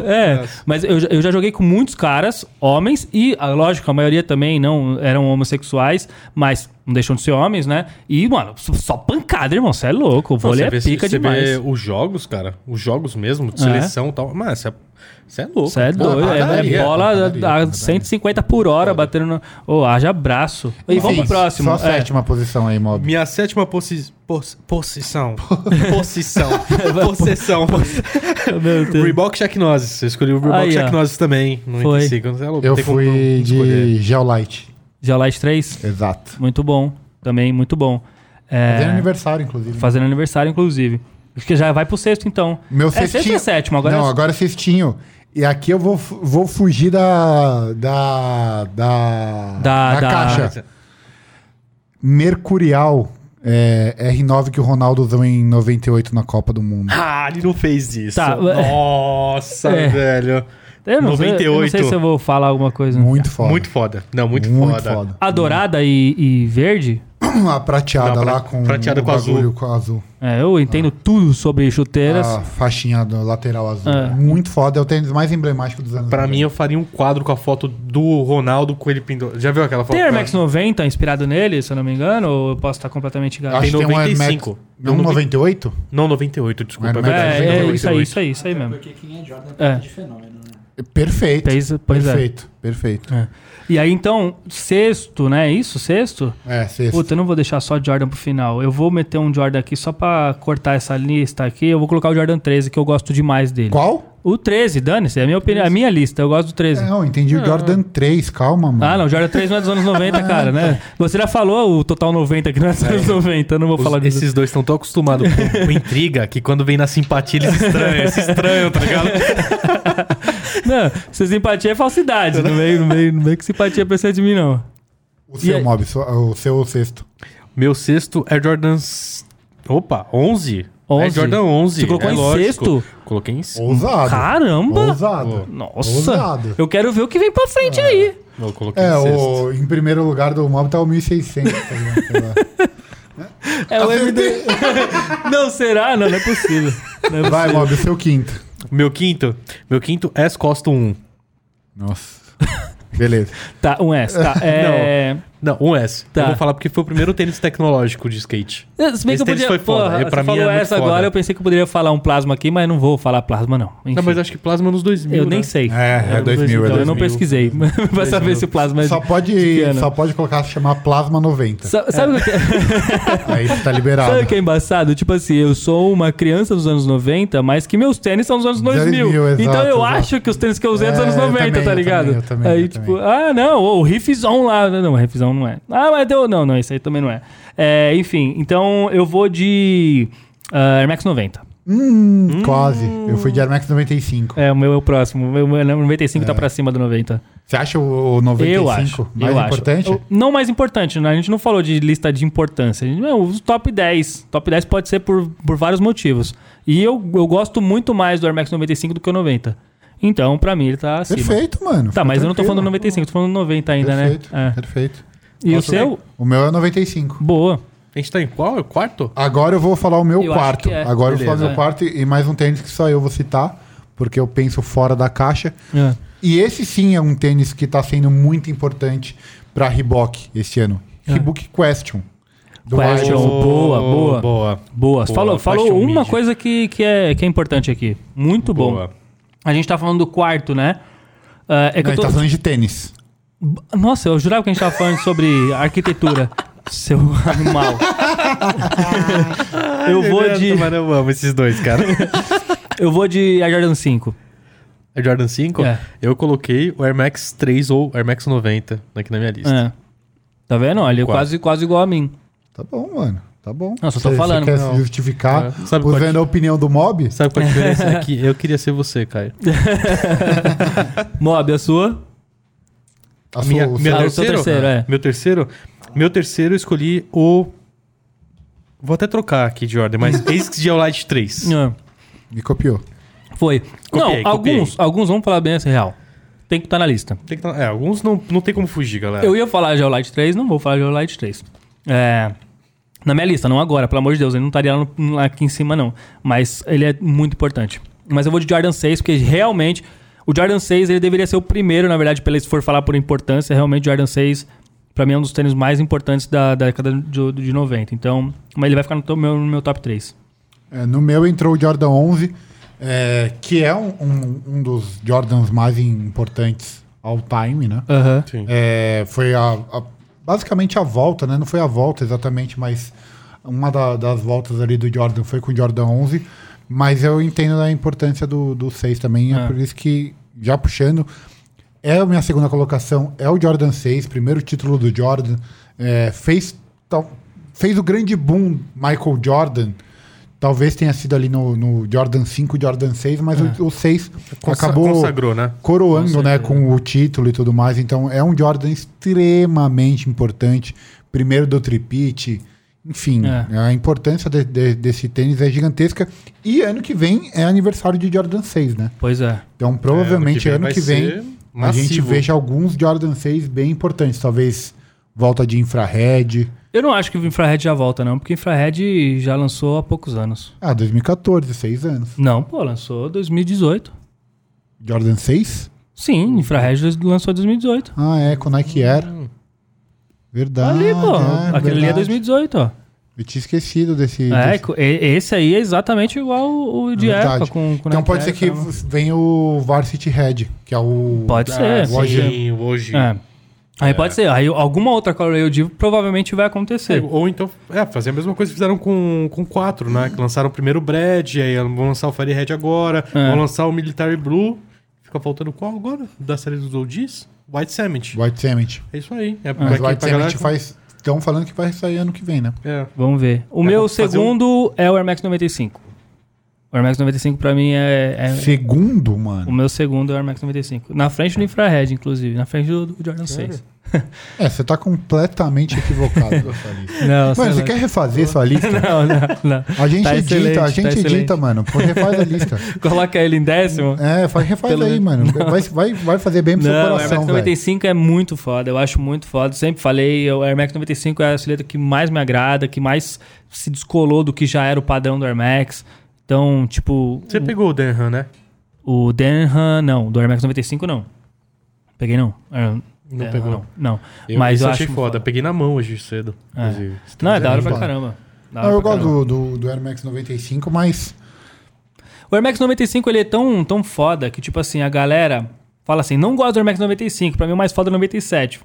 É, Nossa. mas eu, já- eu já joguei com muitos caras, homens, e, ah, lógico, a maioria também não eram homossexuais, mas não deixam de ser homens, né? E, mano, só pancada, irmão. Você é louco. O vôlei é vê, pica você demais. vê os jogos, cara, os jogos mesmo, de É. seleção e tal. Mano, você é, você é louco. Você é Pô, doido, é, é bola padaria, a padaria. 150 por hora, batendo no. Ô, haja braço. E Enfim, vamos pro próximo. Só a É. sétima posição aí, Mob. Minha sétima possi pos posição. Posição. Possessão. Meu Deus. Reebok Shacknoses. Eu escolhi o Reebok. Shacknoses também. No Foi. 25. Você é louco, Eu fui não escolher. de Geolite. Geolite 3, Exato. muito bom. Também muito bom. É, Fazendo aniversário, inclusive. fazendo aniversário, inclusive. Acho que já vai pro sexto, então. Meu é, sexto cestinho. é sétimo, agora Não, é... agora é cestinho. E aqui eu vou, vou fugir da. Da. Da. Da- da- caixa. Mercurial é, R9 que o Ronaldo usou em 98 na Copa do Mundo. Ah, ele não fez isso. Tá, Nossa, é. velho. Eu não, sei, eu não 98. sei se eu vou falar alguma coisa. Muito foda. Muito foda. Não, muito, Muito foda. foda. A dourada e, e verde, A prateada Não, pra- lá com prateada o com azul. bagulho com azul. é, eu entendo tudo sobre chuteiras. A faixinha do lateral azul. É. Muito foda. É o tênis mais emblemático dos anos Pra 90. mim, eu faria um quadro com a foto do Ronaldo com ele pendurado. Já viu aquela foto? Tem Air? Max 90 inspirado nele, se eu não me engano, ou eu posso estar completamente enganado? Acho tem que tem um 95. Não, um 98? Não, 98, desculpa. É É, é 98. isso aí, isso aí, isso aí mesmo. Porque quem é Jordan É. é de fenômeno, né? Perfeito. Pois- pois é. perfeito. Perfeito. É. E aí, então, sexto, né? Isso, sexto? É, sexto. Puta, eu não vou deixar só Jordan pro final. Eu vou meter um Jordan aqui só pra cortar essa lista aqui. Eu vou colocar o Jordan 13, que eu gosto demais dele. Qual? O 13, dane-se, é a minha opinião, é a minha lista. Eu gosto do 13. Não, entendi o Jordan 3. Calma, mano. Ah, não, o Jordan 3 não é dos anos 90, cara, né? Você já falou o total 90 que não é dos anos 90, eu não vou Os- falar disso. esses dois estão tão acostumados com, com intriga que quando vem na simpatia eles estranham, eles se estranham, tá ligado? Não, se simpatia é falsidade. No meio, no meio, no meio que simpatia precisa de mim, não. O seu, aí- Mob, o seu sexto. Meu sexto é Jordans. Opa, 11? É 11? Jordan 11. Você colocou é em lógico. sexto? Coloquei em sexto. Ousado. Caramba! Ousado. Nossa! Ousado. Eu quero ver o que vem pra frente aí. Eu coloquei É, em sexto. o, em primeiro lugar do Mob tá o 1600. tá. É o MD. não, será? Não, não é possível. Não é Vai. Mob, o seu quinto. Meu quinto? Meu quinto S Costum 1. Nossa. Beleza. Tá, um S, tá. É... Não, um S. Tá. Eu vou falar porque foi o primeiro tênis tecnológico de skate. É, Se bem Esse que eu tênis podia. foi foda. Porra, É, pra você mim é falou essa foda. agora, eu pensei que eu poderia falar um plasma aqui, mas não vou falar plasma, não. Enfim, Não, mas acho que plasma nos 2000, eu né? nem sei. É, é 2000, é Então, eu não 2000. pesquisei pra saber se o plasma é. Só pode, só pode colocar, chamar Plasma 90. Sa- Sabe o que é? Aí tá liberado. Sabe o que é embaçado? Tipo assim, eu sou uma criança dos anos 90, mas que meus tênis são dos anos 2000. 2000, exato, então eu exato. acho que os tênis que eu usei é dos É, anos eu 90, também, tá eu ligado? também, eu também, aí, eu tipo, também. ah, não, o riffzão lá. Não, o riffzão não é. Ah, mas deu. Não, não, isso aí também não é. É, enfim, então eu vou de ah, Air Max 90. Hum, quase. Eu fui de Air Max 95. É, o meu é o próximo. O meu, o meu 95 É. tá pra cima do 90. Você acha o o 95 Eu acho. mais eu importante? Acho. O- Não mais importante, né? A gente não falou de lista de importância. Não, os top 10. Top 10 pode ser por, por vários motivos. E eu, eu gosto muito mais do Air Max 95 do que o 90. Então, pra mim, ele tá acima. Perfeito, mano. Tá, mas eu não tô falando do tranquilo. 95, tô falando do 90 ainda, Perfeito, né? É. perfeito. E o seu? O meu é 95. Boa. A gente tá em qual? É o quarto? Agora eu vou falar o meu Eu acho quarto. que é. Agora eu vou falar o meu quarto e e mais um tênis que só eu vou citar, porque eu penso fora da caixa. É. E esse sim é um tênis que tá sendo muito importante pra Reebok esse ano. É. Reebok Question. Do Question. Boa, boa. Boa. Boa. Boa, falou falou Question uma coisa que, que, é, que é importante aqui. Muito bom. Boa. A gente tá falando do quarto, né? Ah, é que Não, eu ele tô... tá falando de tênis. Nossa, eu jurava que a gente tava falando sobre arquitetura. Seu animal. eu vou de. Mas eu amo esses dois, cara. Eu vou de Air Jordan 5. A Jordan 5, É. eu coloquei o Air Max 3 ou Air Max 90 aqui na minha lista. É. Tá vendo? Olha, Quase. quase, quase igual a mim. Tá bom, mano. Tá bom. Não, só tô Você- falando, Você quer não. se justificar É. Sabe qual usando que- a opinião do mob? Sabe qual a diferença? É que eu queria ser você, Caio. Mob, a sua? A sua- Minha, Ah, seu terceiro? terceiro, é. Meu terceiro? Meu terceiro eu escolhi o... Vou até trocar aqui de ordem, mas ASICS Geolite 3. Ah, Me copiou. foi. Copiei, não, copiei. alguns, alguns, vamos falar bem essa real. Tem que estar na lista. Tem que tá- é, alguns não, não tem como fugir, galera. Eu ia falar Geolite 3, não vou falar Geolite 3. É, na minha lista, não agora, pelo amor de Deus, ele não estaria lá, no- lá aqui em cima, não. Mas ele é muito importante. Mas eu vou de Jordan 6, porque realmente. O Jordan 6 ele deveria ser o primeiro, na verdade, pela- se for falar por importância. Realmente, o Jordan 6, pra mim, é um dos tênis mais importantes da, da década de, de 90. Então, mas ele vai ficar no, to- meu, no meu top 3. É, no meu entrou o Jordan 11, é, que é um, um- um dos Jordans mais importantes all time, né? É, foi a, a- basicamente a volta, né? Não foi a volta exatamente, mas uma da- das voltas ali do Jordan foi com o Jordan 11. Mas eu entendo a importância do, do 6 também, é Ah. por isso que, já puxando, é a minha segunda colocação, é o Jordan 6, primeiro título do Jordan. é, fez, tal- fez o grande boom Michael Jordan. Talvez tenha sido ali no, no Jordan 5, Jordan 6, mas o, o 6 Consa- acabou Consagrou, né? coroando né, com o título e tudo mais. Então é um Jordan extremamente importante. Primeiro do tripit. Enfim, É. a importância de- de- desse tênis é gigantesca. E ano que vem é aniversário de Jordan 6, né? Pois é. Então provavelmente É, ano que vem, vai ser a gente veja alguns Jordan 6 bem importantes. Talvez volta de infrared. Eu não acho que o Infrared já volta, não, porque o Infrared já lançou há poucos anos. Ah, 2014, 6 anos. Não, pô, lançou 2018. Jordan 6? Sim, Infrared lançou em 2018. Ah, é, com Nike Air. Verdade. ali, pô. é, Aquele ali é verdade. 2018, ó. Eu tinha esquecido desse. É, desse- esse aí é exatamente igual o de Verdade. época com, com Então pode ser que venha o Varsity Red, que é o. Pode ser, hoje- Sim, hoje. É. Aí pode ser. Aí alguma outra Color Divo provavelmente vai É, acontecer. ou então, é, fazer a mesma coisa que fizeram com, com 4, né? Que lançaram o primeiro Brad, aí vão lançar o Fire Red agora, É. vão lançar o Military Blue. Fica faltando qual agora? Da série dos OGs? White Cement. White Cement. É isso aí. É Mas White pra galera faz. Estão falando que vai sair ano que vem, né? É. Vamos ver. O É, meu segundo é o Air Max 95. O Air Max 95 pra mim é, é- Segundo, O mano. meu segundo é o Air Max 95. Na frente do Infrared, inclusive. Na frente do, do Jordan 6. É, você tá completamente equivocado com a sua lista. Não, Mano, você quer refazer sua lista? Não, não, não. A gente Tá edita, a tá gente edita, excelente. mano. Pô, refaz a lista. Coloca ele em décimo. É, faz, refaz Pelo aí, mano. Vai, vai, vai fazer bem pro seu Não, o Air coração, Max velho. 95 é muito foda, eu acho muito foda. Sempre falei, o Air Max 95 é a silhueta que mais me agrada, que mais se descolou do que já era o padrão do Air Max. Então, tipo, Você pegou o Denham, né? o Denham, não, do Air Max 95 não. Peguei não. Não É, pegou. Não, não. Eu, Mas isso eu achei acho foda. Peguei na mão hoje cedo. É. inclusive. Não, é da hora pra foda. caramba. Não, hora eu pra gosto caramba. do, do, do Air Max 95, mas O Air Max 95 ele é tão, tão foda que, tipo assim, a galera fala assim: não gosto do Air Max 95, pra mim o mais foda é o 97.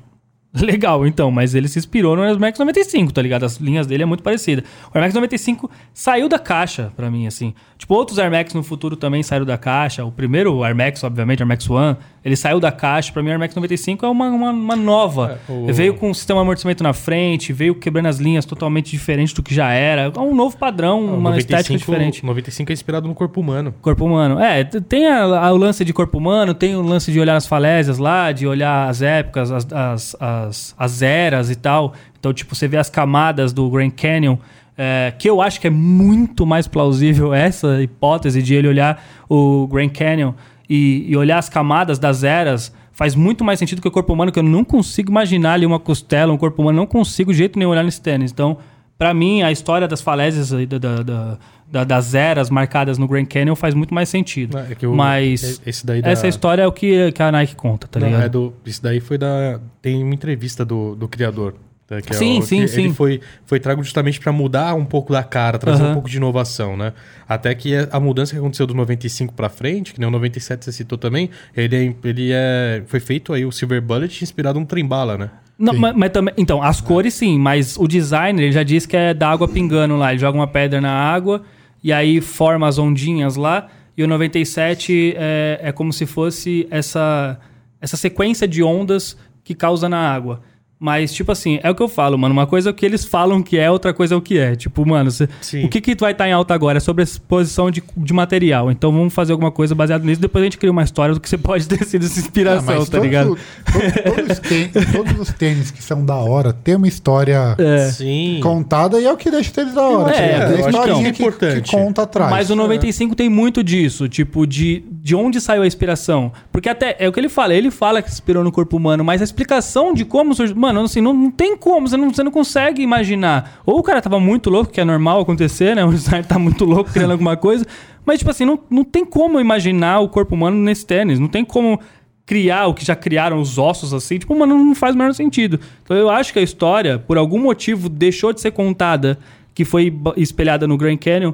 Legal, então, mas ele se inspirou no Air Max 95, tá ligado? As linhas dele é muito parecida. O Air Max 95 saiu da caixa pra mim, assim. Tipo, outros Air Max no futuro também saíram da caixa. O primeiro Air Max, obviamente, Air Max One, ele saiu da caixa. Pra mim, o Air Max 95 é uma, uma, uma nova. É, o- Veio com um sistema de amortecimento na frente, veio quebrando as linhas totalmente diferente do que já era. É um novo padrão, uma estética diferente. 95 é inspirado no corpo humano. Corpo humano. É, tem a- a- o lance de corpo humano, tem o lance de olhar as falésias lá, de olhar as épocas, as, as, as, as eras e tal. Então, tipo, você vê as camadas do Grand Canyon, é, que eu acho que é muito mais plausível essa hipótese de ele olhar o Grand Canyon e, e olhar as camadas das eras. Faz muito mais sentido que o corpo humano, que eu não consigo imaginar ali uma costela, um corpo humano, não consigo de jeito nenhum olhar nesse tênis. Então, Pra mim, a história das falésias da, da- da- da- das eras marcadas no Grand Canyon faz muito mais sentido. É o- Mas é- essa história é o que, que a Nike conta, tá Não, ligado? é do, isso daí foi da. Tem uma entrevista do, do criador. tá, que é Sim, o- sim, que sim. Ele foi, foi trago justamente para mudar um pouco da cara, trazer um pouco de inovação, né? Até que a mudança que aconteceu do 95 para frente, que nem o 97 você citou também, ele, é, ele é, foi feito aí o Silver Bullet inspirado num trembala, né? Não, mas, mas também, então, as cores sim, mas o design ele já diz que é da água pingando lá. Ele joga uma pedra na água e aí forma as ondinhas lá. E o 97 é, é como se fosse essa, essa sequência de ondas que causa na água. Mas, tipo assim, é o que eu falo, mano. Uma coisa é o que eles falam que é, outra coisa é o que é. Tipo, mano, cê- o que, que vai estar em alta agora? É sobre a exposição de, de material. Então vamos fazer alguma coisa baseada nisso. Depois a gente cria uma história do que você pode ter sido essa inspiração, Ah, mas tá todos, ligado? o- to- todos os tênis, todos os tênis que são da hora tem uma história É. Contada e é o que deixa o tênis da hora. É, tá ligado? eu Tem a é historinha que, importante. que conta atrás. Mas o 95 tem muito disso, tipo, de, de onde saiu a inspiração. Porque até, é o que ele fala, ele fala que inspirou no corpo humano, mas a explicação de como surgiu. Mano, assim, não, não tem como, você não, você não consegue imaginar. Ou o cara tava muito louco, que é normal acontecer, né? O designer tá muito louco criando alguma coisa. Mas, tipo assim, não, não tem como imaginar o corpo humano nesse tênis. Não tem como criar o que já criaram os ossos assim. Tipo, mano, não faz o menor sentido. Então eu acho que a história, por algum motivo, deixou de ser contada, que foi espelhada no Grand Canyon.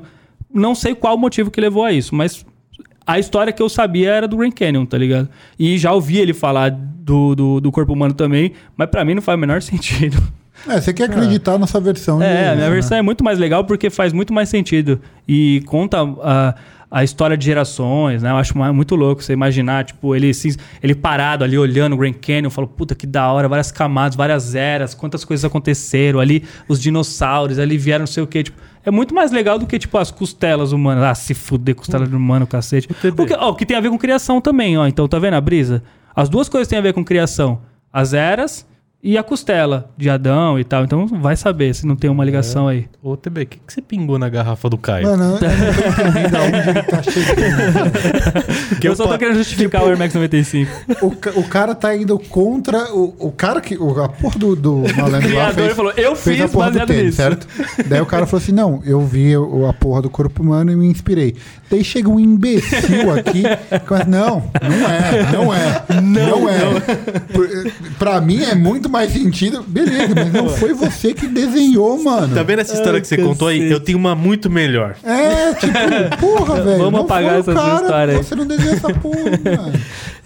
Não sei qual o motivo que levou a isso, mas a história que eu sabia era do Grand Canyon, tá ligado? E já ouvi ele falar do, do, do corpo humano também, mas pra mim não faz o menor sentido. É, você quer acreditar nessa versão. É, de- a minha né? versão é muito mais legal porque faz muito mais sentido. E conta a, a história de gerações, né? Eu acho muito louco você imaginar, tipo, ele, se- ele parado ali olhando o Grand Canyon, falou, puta que da hora, várias camadas, várias eras, quantas coisas aconteceram ali, os dinossauros, ali vieram não sei o quê, tipo. É muito mais legal do que, tipo, as costelas humanas. Ah, se fuder, costela de humano, cacete. O que, ó, o que tem a ver com criação também, ó. Então, tá vendo a brisa? As duas coisas têm a ver com criação. As eras e a costela de Adão e tal. Então, vai saber se não tem uma ligação aí. Ô, TB, o que, que você pingou na garrafa do Caio? Mano, eu não ele tá chegando. eu só tô querendo justificar o Air Max 95. O, o cara tá indo contra. O, o cara que. O, a porra do, do malandro lá criador fez, falou, "Eu fez fiz porra do baseado tênis, nisso." certo? Daí o cara falou assim: não, eu vi o- a porra do corpo humano e me inspirei. Daí chega um imbecil aqui e começa, não, não é, não é, não, é. Por- Pra mim é muito mais sentido. Beleza, mas não foi você que desenhou, mano. Tá vendo essa história Ai, que você contou aí? Eu tenho uma muito melhor. É, tipo, porra, velho. Vamos apagar essa sua cara, história aí. Você não desenhou essa porra, mano.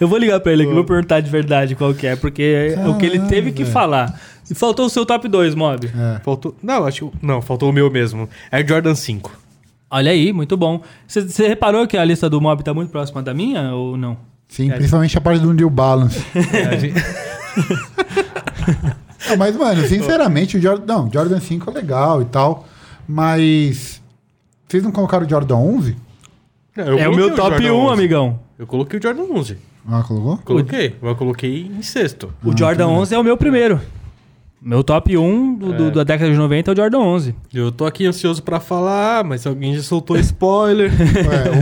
Eu vou ligar pra ele aqui, vou perguntar de verdade qual que é, porque é o que ele teve que falar. E faltou o seu top 2, Mob. É. Faltou. Não, acho que. Não, faltou o meu mesmo. Air Jordan 5. Olha aí, muito bom. Você reparou que a lista do Mob tá muito próxima da minha ou não? Sim, principalmente a parte do New Balance. A gente- Ah, mas, mano, sinceramente, o Jordan. Não, Jordan 5 é legal e tal. Mas. Vocês não colocaram o Jordan 11? Não, eu é o meu top Jordan 1, 11. amigão. Eu coloquei o Jordan 11. Ah, colocou? Coloquei. Eu coloquei em sexto. O Jordan 11 é o meu primeiro. Meu top 1 do, do- da década de 90 é o Jordan 11. Eu tô aqui ansioso pra falar, mas alguém já soltou spoiler.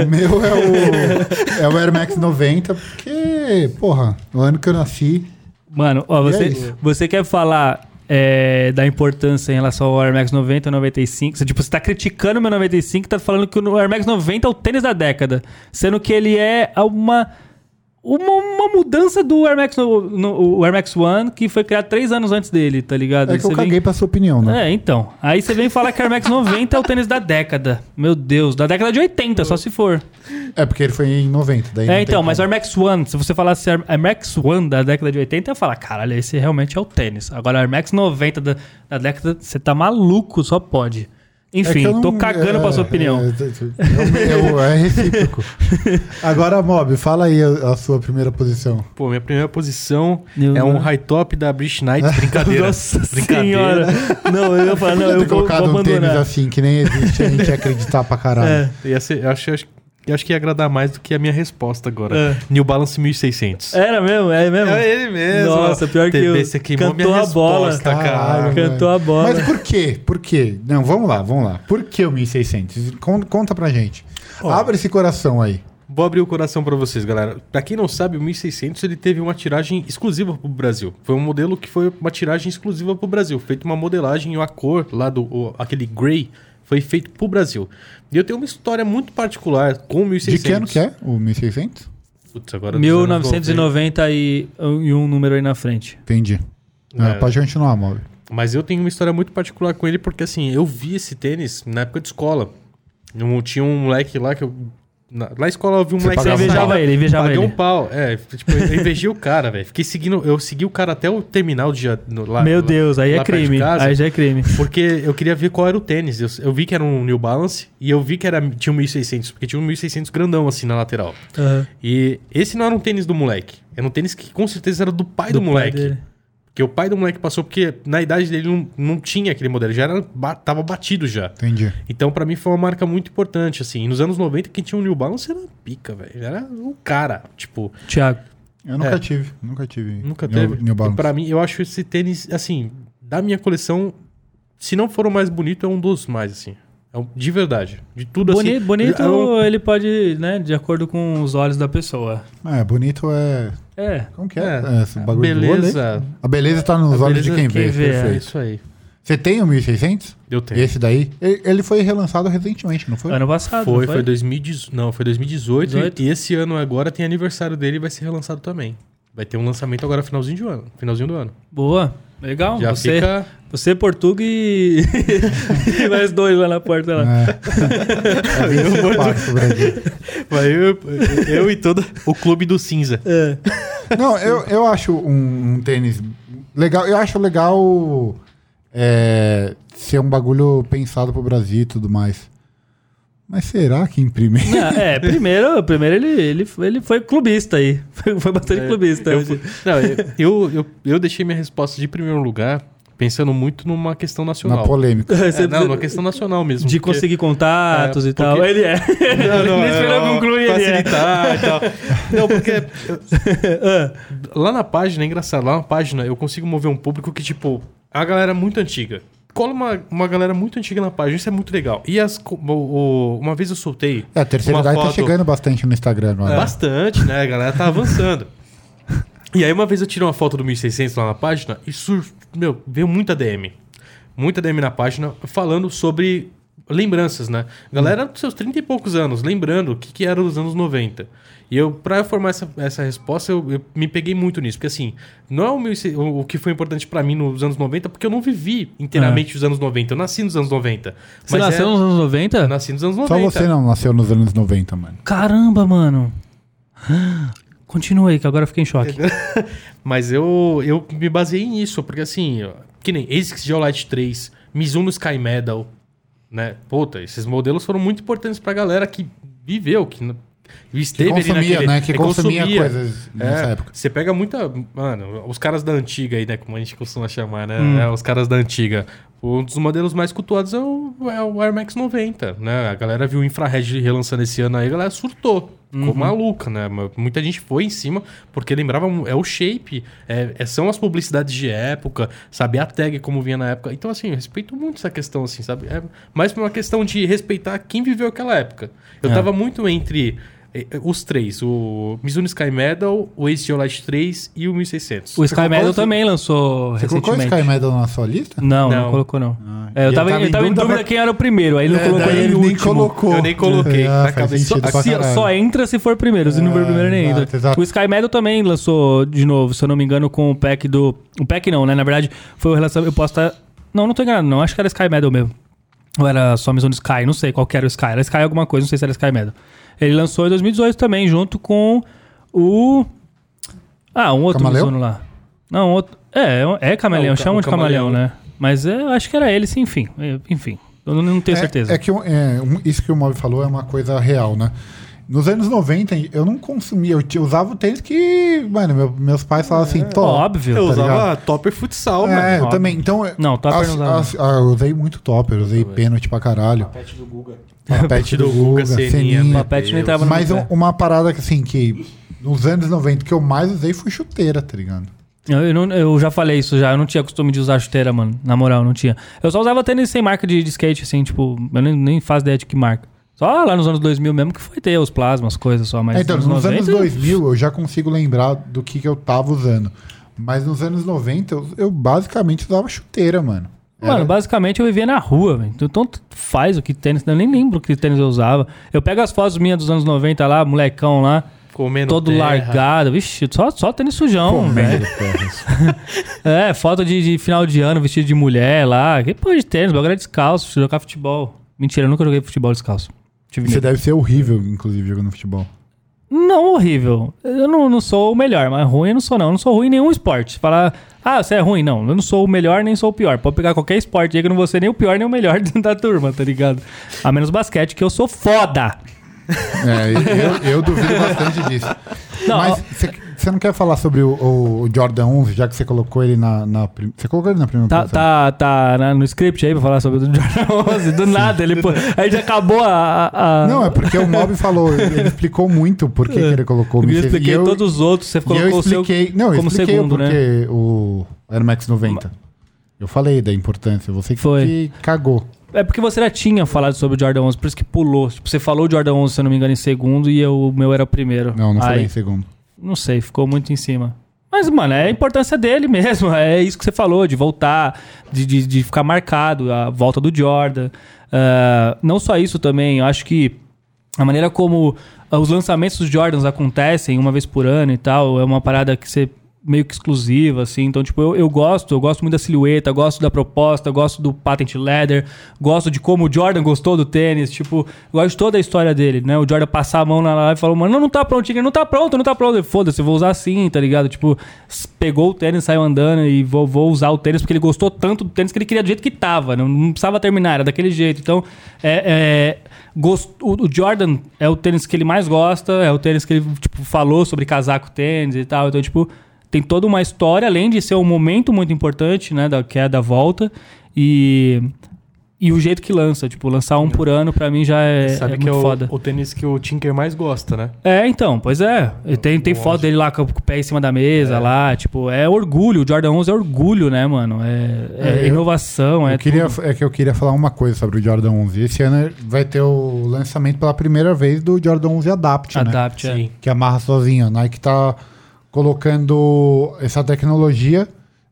É, o meu é o, é o Air Max 90, porque, porra, o ano que eu nasci. Mano, ó, é você, isso. você quer falar é, da importância em relação ao Air Max 90 e 95? Você, tipo, você tá criticando o meu 95 e tá falando que o Air Max 90 é o tênis da década. Sendo que ele é uma, uma, uma mudança do Air Max, no, no- o Air Max One, que foi criado três anos antes dele, tá ligado? É que eu Você vem- caguei pra sua opinião, né? É, então. Aí você vem falar que o Air Max 90 é o tênis da década. Meu Deus, da década de 80, só se for. É, porque ele foi em 90. Daí É, então, mas o. Air Max One, se você falasse Air Max One da década de 80, eu ia falar, caralho, esse realmente é o tênis. Agora, Air Max 90 da, da década, você tá maluco, só pode. É Enfim, eu não- tô cagando é, pra sua opinião. É, é, é, é recíproco. Agora, Mob, fala aí a, a sua primeira posição. Pô, minha primeira posição Eu- é um high top da British Knight. Brincadeira. Nossa Brincadeira. senhora. Não, eu ia falar, não, eu ter vou, vou colocado um tênis abandonar. assim que nem existe, a gente ia acreditar pra caralho. É. Ia ser- eu acho, acho, eu acho que ia agradar mais do que a minha resposta agora. É. New Balance 1600. Era mesmo? É mesmo? É ele mesmo. Nossa, pior que eu. Você queimou Cantou minha a bola. resposta, cara. Caralho, Cantou mano. a bola. Mas por quê? Por quê? Não, vamos lá, vamos lá. Por que o 1600? Con- Conta pra gente. Abre esse coração aí. Vou abrir o coração pra vocês, galera. Pra quem não sabe, o 1600 ele teve uma tiragem exclusiva pro Brasil. Foi um modelo que foi uma tiragem exclusiva pro Brasil. Feito uma modelagem e a cor lá do o- aquele grey foi feito pro Brasil. E eu tenho uma história muito particular com o 1600. De que ano que é o 1600? Putz, agora dos anos 1990 e, e um número aí na frente. Entendi. É. Ah, pode continuar, Mob. Mas eu tenho uma história muito particular com ele, porque assim, eu vi esse tênis na época de escola. Eu, tinha um moleque lá que eu. Na, lá na escola eu vi um Você moleque um invejava ele, invejava Paguei ele. um pau. É, tipo, eu invejei o cara, velho. Fiquei seguindo. Eu segui o cara até o terminal de, no- lá. Meu lá- Deus, aí é crime. casa. Aí já é crime. Porque eu queria ver qual era o tênis. Eu, eu vi que era um New Balance e eu vi que era, tinha um 1600, porque tinha um 1600 grandão assim na lateral. E esse não era um tênis do moleque. Era um tênis que com certeza era do pai do, Do pai moleque. dele. Porque o pai do moleque passou, porque na idade dele não, não tinha aquele modelo, já era, tava batido já. Entendi. Então, pra mim, foi uma marca muito importante, assim. E nos anos 90, quem tinha um New Balance era pica, velho. Era o cara, tipo... Tiago. Eu nunca É. tive. Nunca tive. Nunca New- teve. New Balance. Pra mim, eu acho esse tênis, assim, da minha coleção, se não for o mais bonito, é um dos mais, assim. É um- de verdade. De tudo Bonito, assim. bonito é um- ele pode, né, de acordo com os olhos da pessoa. É, bonito é. É. Como que é? É, é esse bagulho beleza. olho? A beleza tá nos A olhos de quem de vê. quem vê, é. É isso aí. Você tem o 1600? Eu tenho. Esse daí? Ele foi relançado recentemente, não foi? Ano passado. Foi, não foi 2018. Não, foi 2018. 18? E esse ano agora tem aniversário dele e vai ser relançado também. Vai ter um lançamento agora finalzinho de ano. Finalzinho do ano. Boa. Legal. Já você, fica. você, Portuga e... e mais dois lá na porta lá. É. É 25 partes pro Brasil. Vai eu, eu e todo o clube do cinza. É. Não, eu, eu acho um, um tênis legal. Eu acho legal é, ser um bagulho pensado pro Brasil e tudo mais. Mas será que imprime? Não, é, primeiro, primeiro ele, ele, foi- ele foi clubista aí. Foi, foi bastante clubista. É, Eu, fui- não, eu, eu, eu, eu deixei minha resposta de primeiro lugar pensando muito numa questão Na nacional. polêmica. Você É, não, numa questão nacional mesmo. de porque- conseguir contatos É, e tal. porque- Ele é. Não, não, Nem é, esperou ó, concluir, ele é. e tal. Não, porque eu- lá na página, é engraçado, lá na página eu consigo mover um público que, tipo, a galera é muito antiga. Cola uma, uma galera muito antiga na página, isso é muito legal. E as, o- o- uma vez eu soltei. É, a terceira idade tá foto- chegando bastante no Instagram, não é? Bastante, né? A galera tá avançando. E aí uma vez eu tirei uma foto do 1600 lá na página e sur... meu, veio muita DM. Muita DM na página falando sobre lembranças, né? Galera dos seus 30 e poucos anos, lembrando o que, que era os anos 90. E eu, pra formar essa, essa resposta, eu, eu me peguei muito nisso. Porque assim, não é o, 1600 o, que foi importante pra mim nos anos 90, porque eu não vivi inteiramente os anos 90. Eu nasci nos anos 90. Você Mas nasceu é- nos anos 90? Eu nasci nos anos Só 90. você não nasceu nos anos 90, mano. Caramba, mano. Continua aí, que agora eu fiquei em choque. Mas eu, eu me baseei nisso, porque assim, que nem ASICS Geolite 3, Mizuno Sky Medal, né? Puta, esses modelos foram muito importantes pra galera que viveu, que Que esteve ali consumia, naquele- né? Que é, consumia, coisas nessa É, época. Você pega muita. Mano, os caras da antiga aí, né? Como a gente costuma chamar, né? Hum. É, os caras da antiga. Um dos modelos mais cultuados é o, é o Air Max 90, né? A galera viu o Infrared relançando esse ano aí, a galera surtou. Uhum. Ficou maluca, né? Muita gente foi em cima porque lembrava. É o shape, é, é- são as publicidades de época, sabe? A tag como vinha na época. Então, assim, eu respeito muito essa questão, assim, sabe? É mais uma questão de respeitar quem viveu aquela época. Eu É. tava muito entre os três: o Mizuno Sky Medal, o Ace Geolite 3 e o 1600. O Sky Medal também lançou Você colocou o recentemente. Sky Medal na sua lista? Não, não, Não. colocou não. Ah, É, eu tava, ele eu tava em dúvida pra- quem era o primeiro, aí ele não É, colocou ele nem último. colocou. Eu nem coloquei, É, sentido Só, se- só entra se for primeiro, se não for É, primeiro nem exato, entra. exato. O Sky Metal também lançou de novo, se eu não me engano, com o pack do. O pack não, né? Na verdade, foi o relacionamento. Eu posso estar. Não, não tô enganado, não. Acho que era Sky Metal mesmo. Ou era só Maison Sky, não sei qual que era o Sky. Era Sky alguma coisa, não sei se era Sky Metal. Ele lançou em 2018 também, junto com o. Ah, um outro Camaleão? Mizuno lá. Não, outro. É, é camaleão, Não, o ca- chamam o de camaleão, camaleão. né? Mas é, eu acho que era ele, sim, enfim. É, Enfim. Eu não, tenho É- certeza. É, que eu- é, isso que o Mob falou é uma coisa real, né? Nos anos 90, eu não consumia, eu, usava o tênis que, mano, meu- meus pais falavam assim, tô. Óbvio. Eu tá usava ligado? topper futsal, É, mano. eu óbvio. também. Então, Não, topper as- não usava. as- ah, eu usei muito topper, eu usei pênalti pra caralho. Pet do Guga. Papete do do Guga, Seninha, Seninha. Papete não entrava no Mas um- uma parada que, assim, que nos anos 90 que eu mais usei foi chuteira, tá ligado? Eu, eu não- eu já falei isso já, eu não tinha costume de usar chuteira, mano. Na moral, não tinha. Eu só usava tênis sem marca de, de skate, assim, tipo, eu nem, nem faço ideia de que marca. Só lá nos anos 2000 mesmo que foi ter os plasmas, coisas só, mas É, então, nos nos anos 90, 2000 eu já consigo lembrar do que, que eu tava usando. Mas nos anos 90 eu, eu basicamente usava chuteira, mano. Mano, Era- basicamente eu vivia na rua, velho. Então tanto faz o que tênis, eu nem lembro que tênis eu usava. Eu pego as fotos minhas dos anos 90 lá, molecão lá, Comendo todo terra. largado, vixi, só, só tênis sujão, Comendo velho. É, foto de, de final de ano, vestido de mulher lá. Que porra de tênis, bagulho era descalço, jogar futebol. Mentira, eu nunca joguei futebol descalço. Tive Você medo. deve ser horrível, inclusive, jogando futebol. Não horrível. Eu não, não sou o melhor, mas ruim eu não sou, não. Eu não sou ruim em nenhum esporte. Falar, ah, você é ruim? Não, eu não sou o melhor nem sou o pior. Pode pegar qualquer esporte aí que eu não vou ser nem o pior nem o melhor dentro da turma, tá ligado? A menos basquete, que eu sou foda. É, eu, eu duvido bastante disso. Não, Mas ó- você você não quer falar sobre o, o Jordan 11, já que você colocou ele na... na prim- você colocou ele na primeira Tá, posição? tá, tá no script aí pra falar sobre o Jordan 11. Do nada, ele pô, aí já acabou a. a- Não, é porque o Mob falou, ele explicou muito por que, que ele colocou o eu Mises. expliquei eu- todos os outros, você E eu colocou o seu expliquei, não, eu como expliquei segundo, o né? o Air Max 90. Eu falei da importância, você que, Foi. que cagou. É porque você já tinha falado sobre o Jordan 11, por isso que pulou. Tipo, você falou o Jordan 11, se eu não me engano, em segundo e eu- o meu era o primeiro. Não, não Aí, falei em segundo. Não sei, ficou muito em cima. Mas, mano, é a importância dele mesmo. É isso que você falou, de voltar, de, de, de ficar marcado, a volta do Jordan. Ah, não só isso também, eu acho que a maneira como ah, os lançamentos dos Jordans acontecem uma vez por ano e tal, é uma parada que você meio que exclusiva, assim. Então, tipo, eu, eu gosto, eu gosto muito da silhueta, gosto da proposta, gosto do patent leather, gosto de como o Jordan gostou do tênis, tipo, gosto de toda a história dele, né? O Jordan passar a mão na live e falou, mano, não, não tá prontinho, não tá pronto, não tá pronto. Foda-se, eu vou usar assim, tá ligado? Tipo, pegou o tênis, saiu andando e vou, vou usar o tênis porque ele gostou tanto do tênis que ele queria do jeito que tava, não, não precisava terminar, era daquele jeito. Então, é, é, o Jordan é o tênis que ele mais gosta, é o tênis que ele, tipo, falou sobre casaco tênis e tal. Então, tipo, tem toda uma história, além de ser um momento muito importante, né, da, que é a da volta. E, e o jeito que lança, tipo, lançar um por ano pra mim já é, Sabe é que muito é o, foda. o tênis que o Tinker mais gosta, né? É, então, pois é. Tem, tem foto dele lá com o pé em cima da mesa, lá, tipo, é orgulho. O Jordan 11 é orgulho, né, mano? É, é É, eu- inovação, é eu queria, tudo. é que eu queria falar uma coisa sobre o Jordan 11. Esse ano vai ter o lançamento pela primeira vez do Jordan 11 Adapt, né? Adapt, é. Sim. Que amarra sozinho. A Nike tá colocando essa tecnologia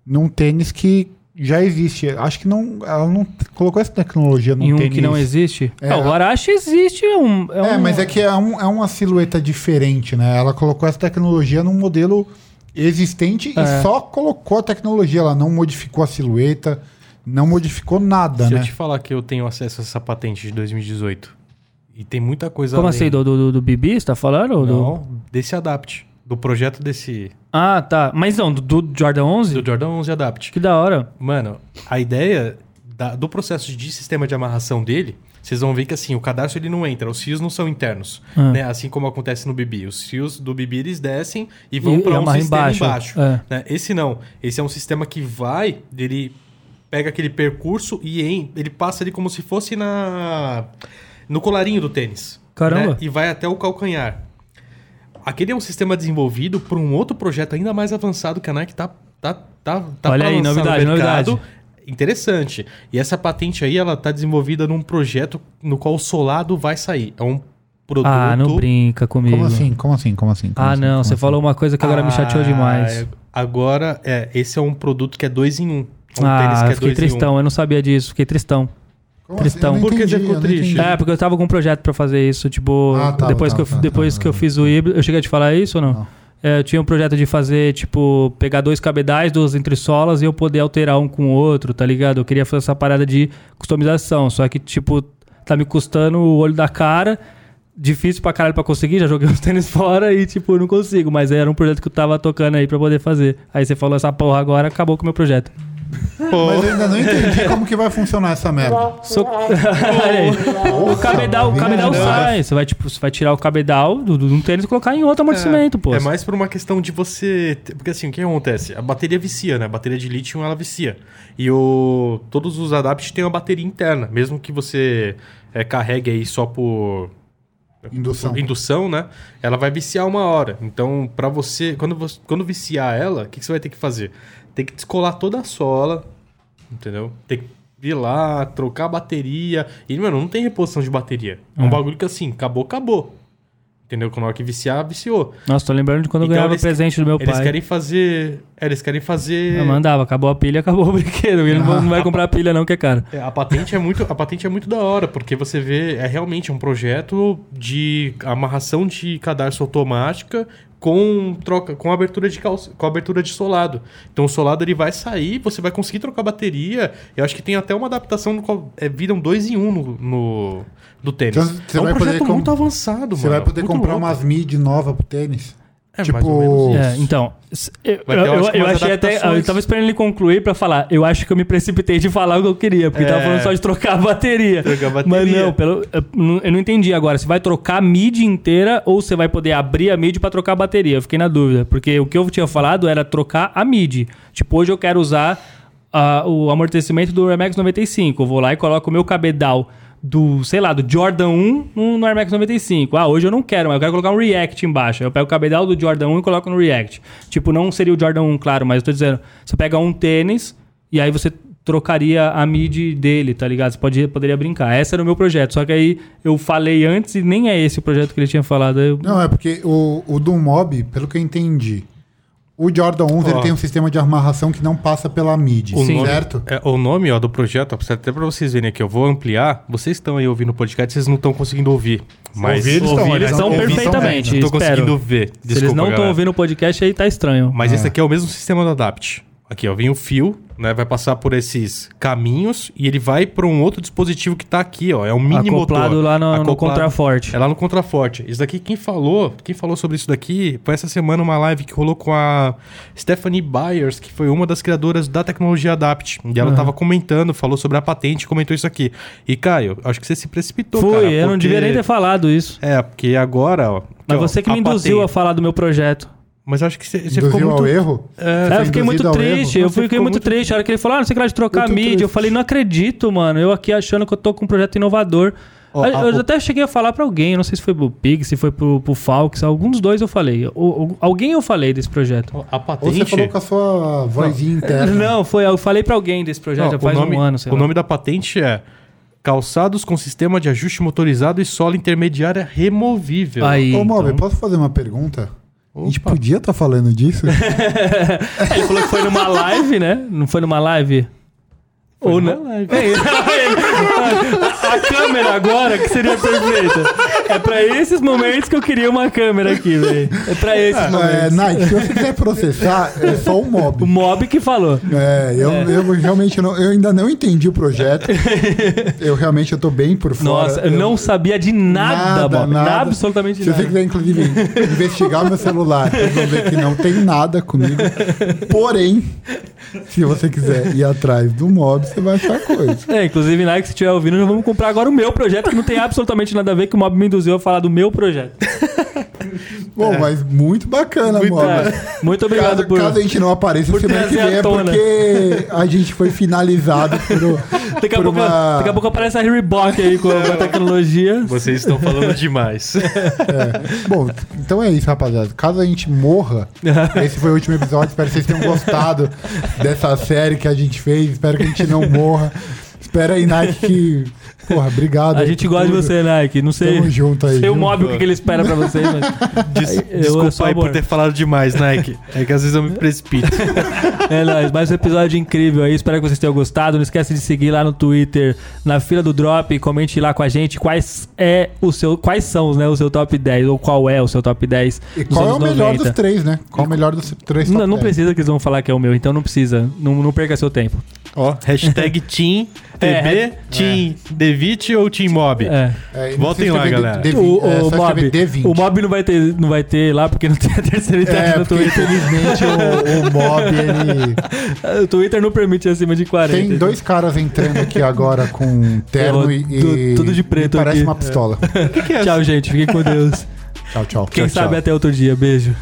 num tênis que já existe. Acho que não, ela não colocou essa tecnologia num Em um tênis. que não existe. É, Ah, o Arashi existe, é um... É, um- mas é que é, um- é uma silhueta diferente, né? Ela colocou essa tecnologia num modelo existente É. e só colocou a tecnologia. Ela não modificou a silhueta, não modificou nada, Se né? eu te falar que eu tenho acesso a essa patente de 2018 e tem muita coisa Como além- assim, do, do, do Bibi, você tá falando? Ou do- Não, desse Adapt. Do projeto desse... Ah, tá. Mas não, do, do Jordan 11? Do Jordan 11 Adapt. Que da hora. Mano, a ideia da- do processo de sistema de amarração dele, vocês vão ver que assim, o cadarço ele não entra, os fios não são internos, Ah. né? Assim como acontece no Bibi. Os fios do Bibi eles descem e vão para um sistema embaixo, embaixo. é. né? Esse não. Esse é um sistema que vai, ele pega aquele percurso e em- ele passa ali como se fosse na no colarinho do tênis. Caramba. né? E vai até o calcanhar. Aquele é um sistema desenvolvido por um outro projeto ainda mais avançado que a Nike tá, tá, tá, tá Olha aí, lançar no novidade, mercado. novidade. Interessante. E essa patente aí, ela tá desenvolvida num projeto no qual o solado vai sair. É um produto... Ah, não brinca comigo. Como assim? Como assim? Como assim? Como Ah, assim? não, Como você assim? falou uma coisa que agora me chateou Ah, demais. Agora, é, esse é um produto que é dois em um. Um tênis Ah, que é eu fiquei dois em um. tristão, eu não sabia disso, fiquei tristão. Como não Por que entendi, você ficou triste? entendi. É, porque eu tava com um projeto pra fazer isso, tipo, Ah, tá, depois, tá, que, eu, tá, depois tá, que eu tá. fiz o híbrido, eu cheguei a te falar isso ou não? Não. É, eu tinha um projeto de fazer, tipo, pegar dois cabedais, duas entressolas e eu poder alterar um com o outro, tá ligado? Eu queria fazer essa parada de customização, só que, tipo, tá me custando o olho da cara, difícil pra caralho pra conseguir, já joguei os tênis fora e, tipo, eu não consigo, mas era um projeto que eu tava tocando aí pra poder fazer. Aí você falou essa porra agora, acabou com o meu projeto. Pô, Mas eu ainda não entendi como que vai funcionar essa merda. So- Olha aí. o cabedal, o cabedal sai. Você vai, tipo, você vai tirar o cabedal do, do, de um tênis e colocar em outro amortecimento, pô. É mais por uma questão de você. Porque assim, o que acontece? A bateria vicia, né? A bateria de lítio ela vicia. E o... todos os adapts têm uma bateria interna. Mesmo que você é, carregue aí só por Indução. indução, né? Ela vai viciar uma hora. Então, para você, quando você, quando viciar ela, o que, que você vai ter que fazer? Tem que descolar toda a sola, entendeu? Tem que ir lá, trocar a bateria. E, mano, não tem reposição de bateria. É um É. bagulho que assim, acabou, acabou. Entendeu? Quando a hora que viciar, viciou. Nossa, tô lembrando de quando eu Então, ganhava eles- presente do meu Eles pai. querem fazer. é, Eles querem fazer. Eu mandava, acabou a pilha, acabou o brinquedo. Ele não, não vai comprar a pilha, não, que é caro. É, a patente é muito, a patente é muito da hora, porque você vê, é realmente um projeto de amarração de cadarço automática com troca, com abertura de calça, com abertura de solado. Então o solado ele vai sair, você vai conseguir trocar a bateria. Eu acho que tem até uma adaptação no qual é, viram dois em um no, no do tênis. Então, é um projeto com- muito avançado, Você mano. vai poder muito comprar louco. umas mid novas pro tênis. É, tipo, mais ou menos isso. É, então, eu, eu, eu eu achei até. Eu tava esperando ele concluir pra falar. Eu acho que eu me precipitei de falar o que eu queria, porque tava É. falando só de trocar a bateria. Trocar a Mas bateria. não, pelo, eu não- eu não entendi agora. Você vai trocar a MIDI inteira ou você vai poder abrir a MIDI pra trocar a bateria? Eu fiquei na dúvida. Porque o que eu tinha falado era trocar a MIDI. Tipo, hoje eu quero usar ah, o amortecimento do Air Max 95. Eu vou lá e coloco o meu cabedal do, sei lá, do Jordan 1 no, no Air Max 95. Ah, hoje eu não quero, mas eu quero colocar um React embaixo. Eu pego o cabedal do Jordan 1 e coloco no React. Tipo, não seria o Jordan 1, claro, mas eu tô dizendo, você pega um tênis e aí você trocaria a MIDI dele, tá ligado? Você pode, poderia brincar. Esse era o meu projeto. Só que aí eu falei antes e nem é esse o projeto que ele tinha falado. Eu... Não, é porque o, o do Mob, pelo que eu entendi, o Jordan 11 ele Ó. tem um sistema de amarração que não passa pela mid, O nome, certo? é, o nome ó, do projeto, ó, até pra vocês verem aqui, eu vou ampliar. Vocês estão aí ouvindo o podcast, vocês não estão conseguindo ouvir. Mas Ouvir, eles estão, Ouvir, eles eles estão ouvir, perfeitamente. Não tô espero. conseguindo ver. Se eles Desculpa, não estão ouvindo o podcast, aí tá estranho. Mas Ah. esse aqui é o mesmo sistema do Adapt. Aqui, ó, vem o fio, né? Vai passar por esses caminhos e ele vai para um outro dispositivo que tá aqui, ó. É um mini Acoplado motor. lá no- no Acoplado- contraforte. É lá no contraforte. Isso daqui, quem falou, quem falou sobre isso daqui, foi essa semana uma live que rolou com a Stephanie Byers, que foi uma das criadoras da tecnologia Adapt. E ela Aham. tava comentando, falou sobre a patente, comentou isso aqui. E, Caio, acho que você se precipitou, Fui, cara. eu não porque- devia nem ter falado isso. É, porque agora, ó... Mas ó, você que me induziu patente- a falar do meu projeto. Mas eu acho que você, ficou muito... ao erro? É, É, eu fiquei muito triste, erro? eu fiquei muito muito triste. A hora que ele falou, ah, não sei o que lá de trocar Eu tô mídia, eu triste. falei, não acredito, mano. Eu aqui achando que eu tô com um projeto inovador. Ó, eu a- eu o- até cheguei a falar pra alguém, não sei se foi pro Pig, se foi pro, pro Falks, dos dois eu falei. O- o- alguém eu falei desse projeto. A Ou patente... você falou com a sua vozinha interna? Não, foi, eu falei pra alguém desse projeto, Não, já faz o nome, um ano, sei O lá. nome da patente é Calçados com sistema de ajuste motorizado e sola intermediária removível. Aí, Ô, Mob, então. posso fazer uma pergunta? A gente Opa. podia estar falando disso? É, ele falou que foi numa live, né? Não foi numa live? Foi Ou numa não? live. É, a, a câmera agora, que seria perfeita. É pra esses momentos que eu queria uma câmera aqui, velho. É pra esses é, momentos. Nike, se você quiser processar, é só o Mob. O Mob que falou. É, eu, eu realmente não, eu ainda não entendi o projeto. Eu realmente eu tô bem por fora. Nossa, eu não sabia de nada, Mob. Nada, absolutamente Se nada. você quiser, inclusive, investigar meu celular, vocês vão ver que não tem nada comigo. Porém, se você quiser ir atrás do mob, você vai achar coisa. É, inclusive, Nike, se estiver ouvindo, nós vamos comprar agora o meu projeto, que não tem absolutamente nada a ver, que o Mob me induziu a falar do meu projeto. Bom, mas muito bacana, Muito, mob. é, muito obrigado Caso, por. caso a gente não apareça por semana que vem é porque a gente foi finalizado por, o- Daqui a, por pouco, uma... daqui a pouco aparece a Reebok aí com a, com a tecnologia. Vocês estão falando demais. É. Bom, então é isso, rapaziada. Caso a gente morra, esse foi o último episódio. Espero que vocês tenham gostado dessa série que a gente fez. Espero que a gente não morra. Espero aí, Nike, que Porra, obrigado. A gente gosta de você, Nike. Não sei. Tamo junto aí, Sei o mob o que, que ele espera pra vocês, mas. Des- Eu- eu desculpa sou aí por amor. ter falado demais, Nike. É que às vezes eu me precipito. É nóis, mais um episódio incrível aí. Espero que vocês tenham gostado. Não esquece de seguir lá no Twitter, na fila do Drop. Comente lá com a gente quais, é o seu, quais são né, o seu top 10, ou qual é o seu top 10. E dos qual é o melhor 90. dos três, né? Qual é o melhor dos três Não, top não 10? precisa que eles vão falar que é o meu, então não precisa. Não, não perca seu tempo. Ó, hashtag Team É, TB, é. Team Devit ou Team Mob? É. É, Voltem lá, galera. D- D20, O, é, o Mob, escrever D20. o Mob não vai, ter, não vai ter lá porque não tem a terceira idade É, no Twitter. infelizmente o, o Mob, ele... O Twitter não permite acima de 40. Tem dois caras entrando aqui agora com terno Eu- e, tu- e- tudo de preto parece aqui. uma pistola. Tchau, gente. Fiquem com Deus. Tchau, tchau. Quem Tchau, sabe tchau. até outro dia. Beijo.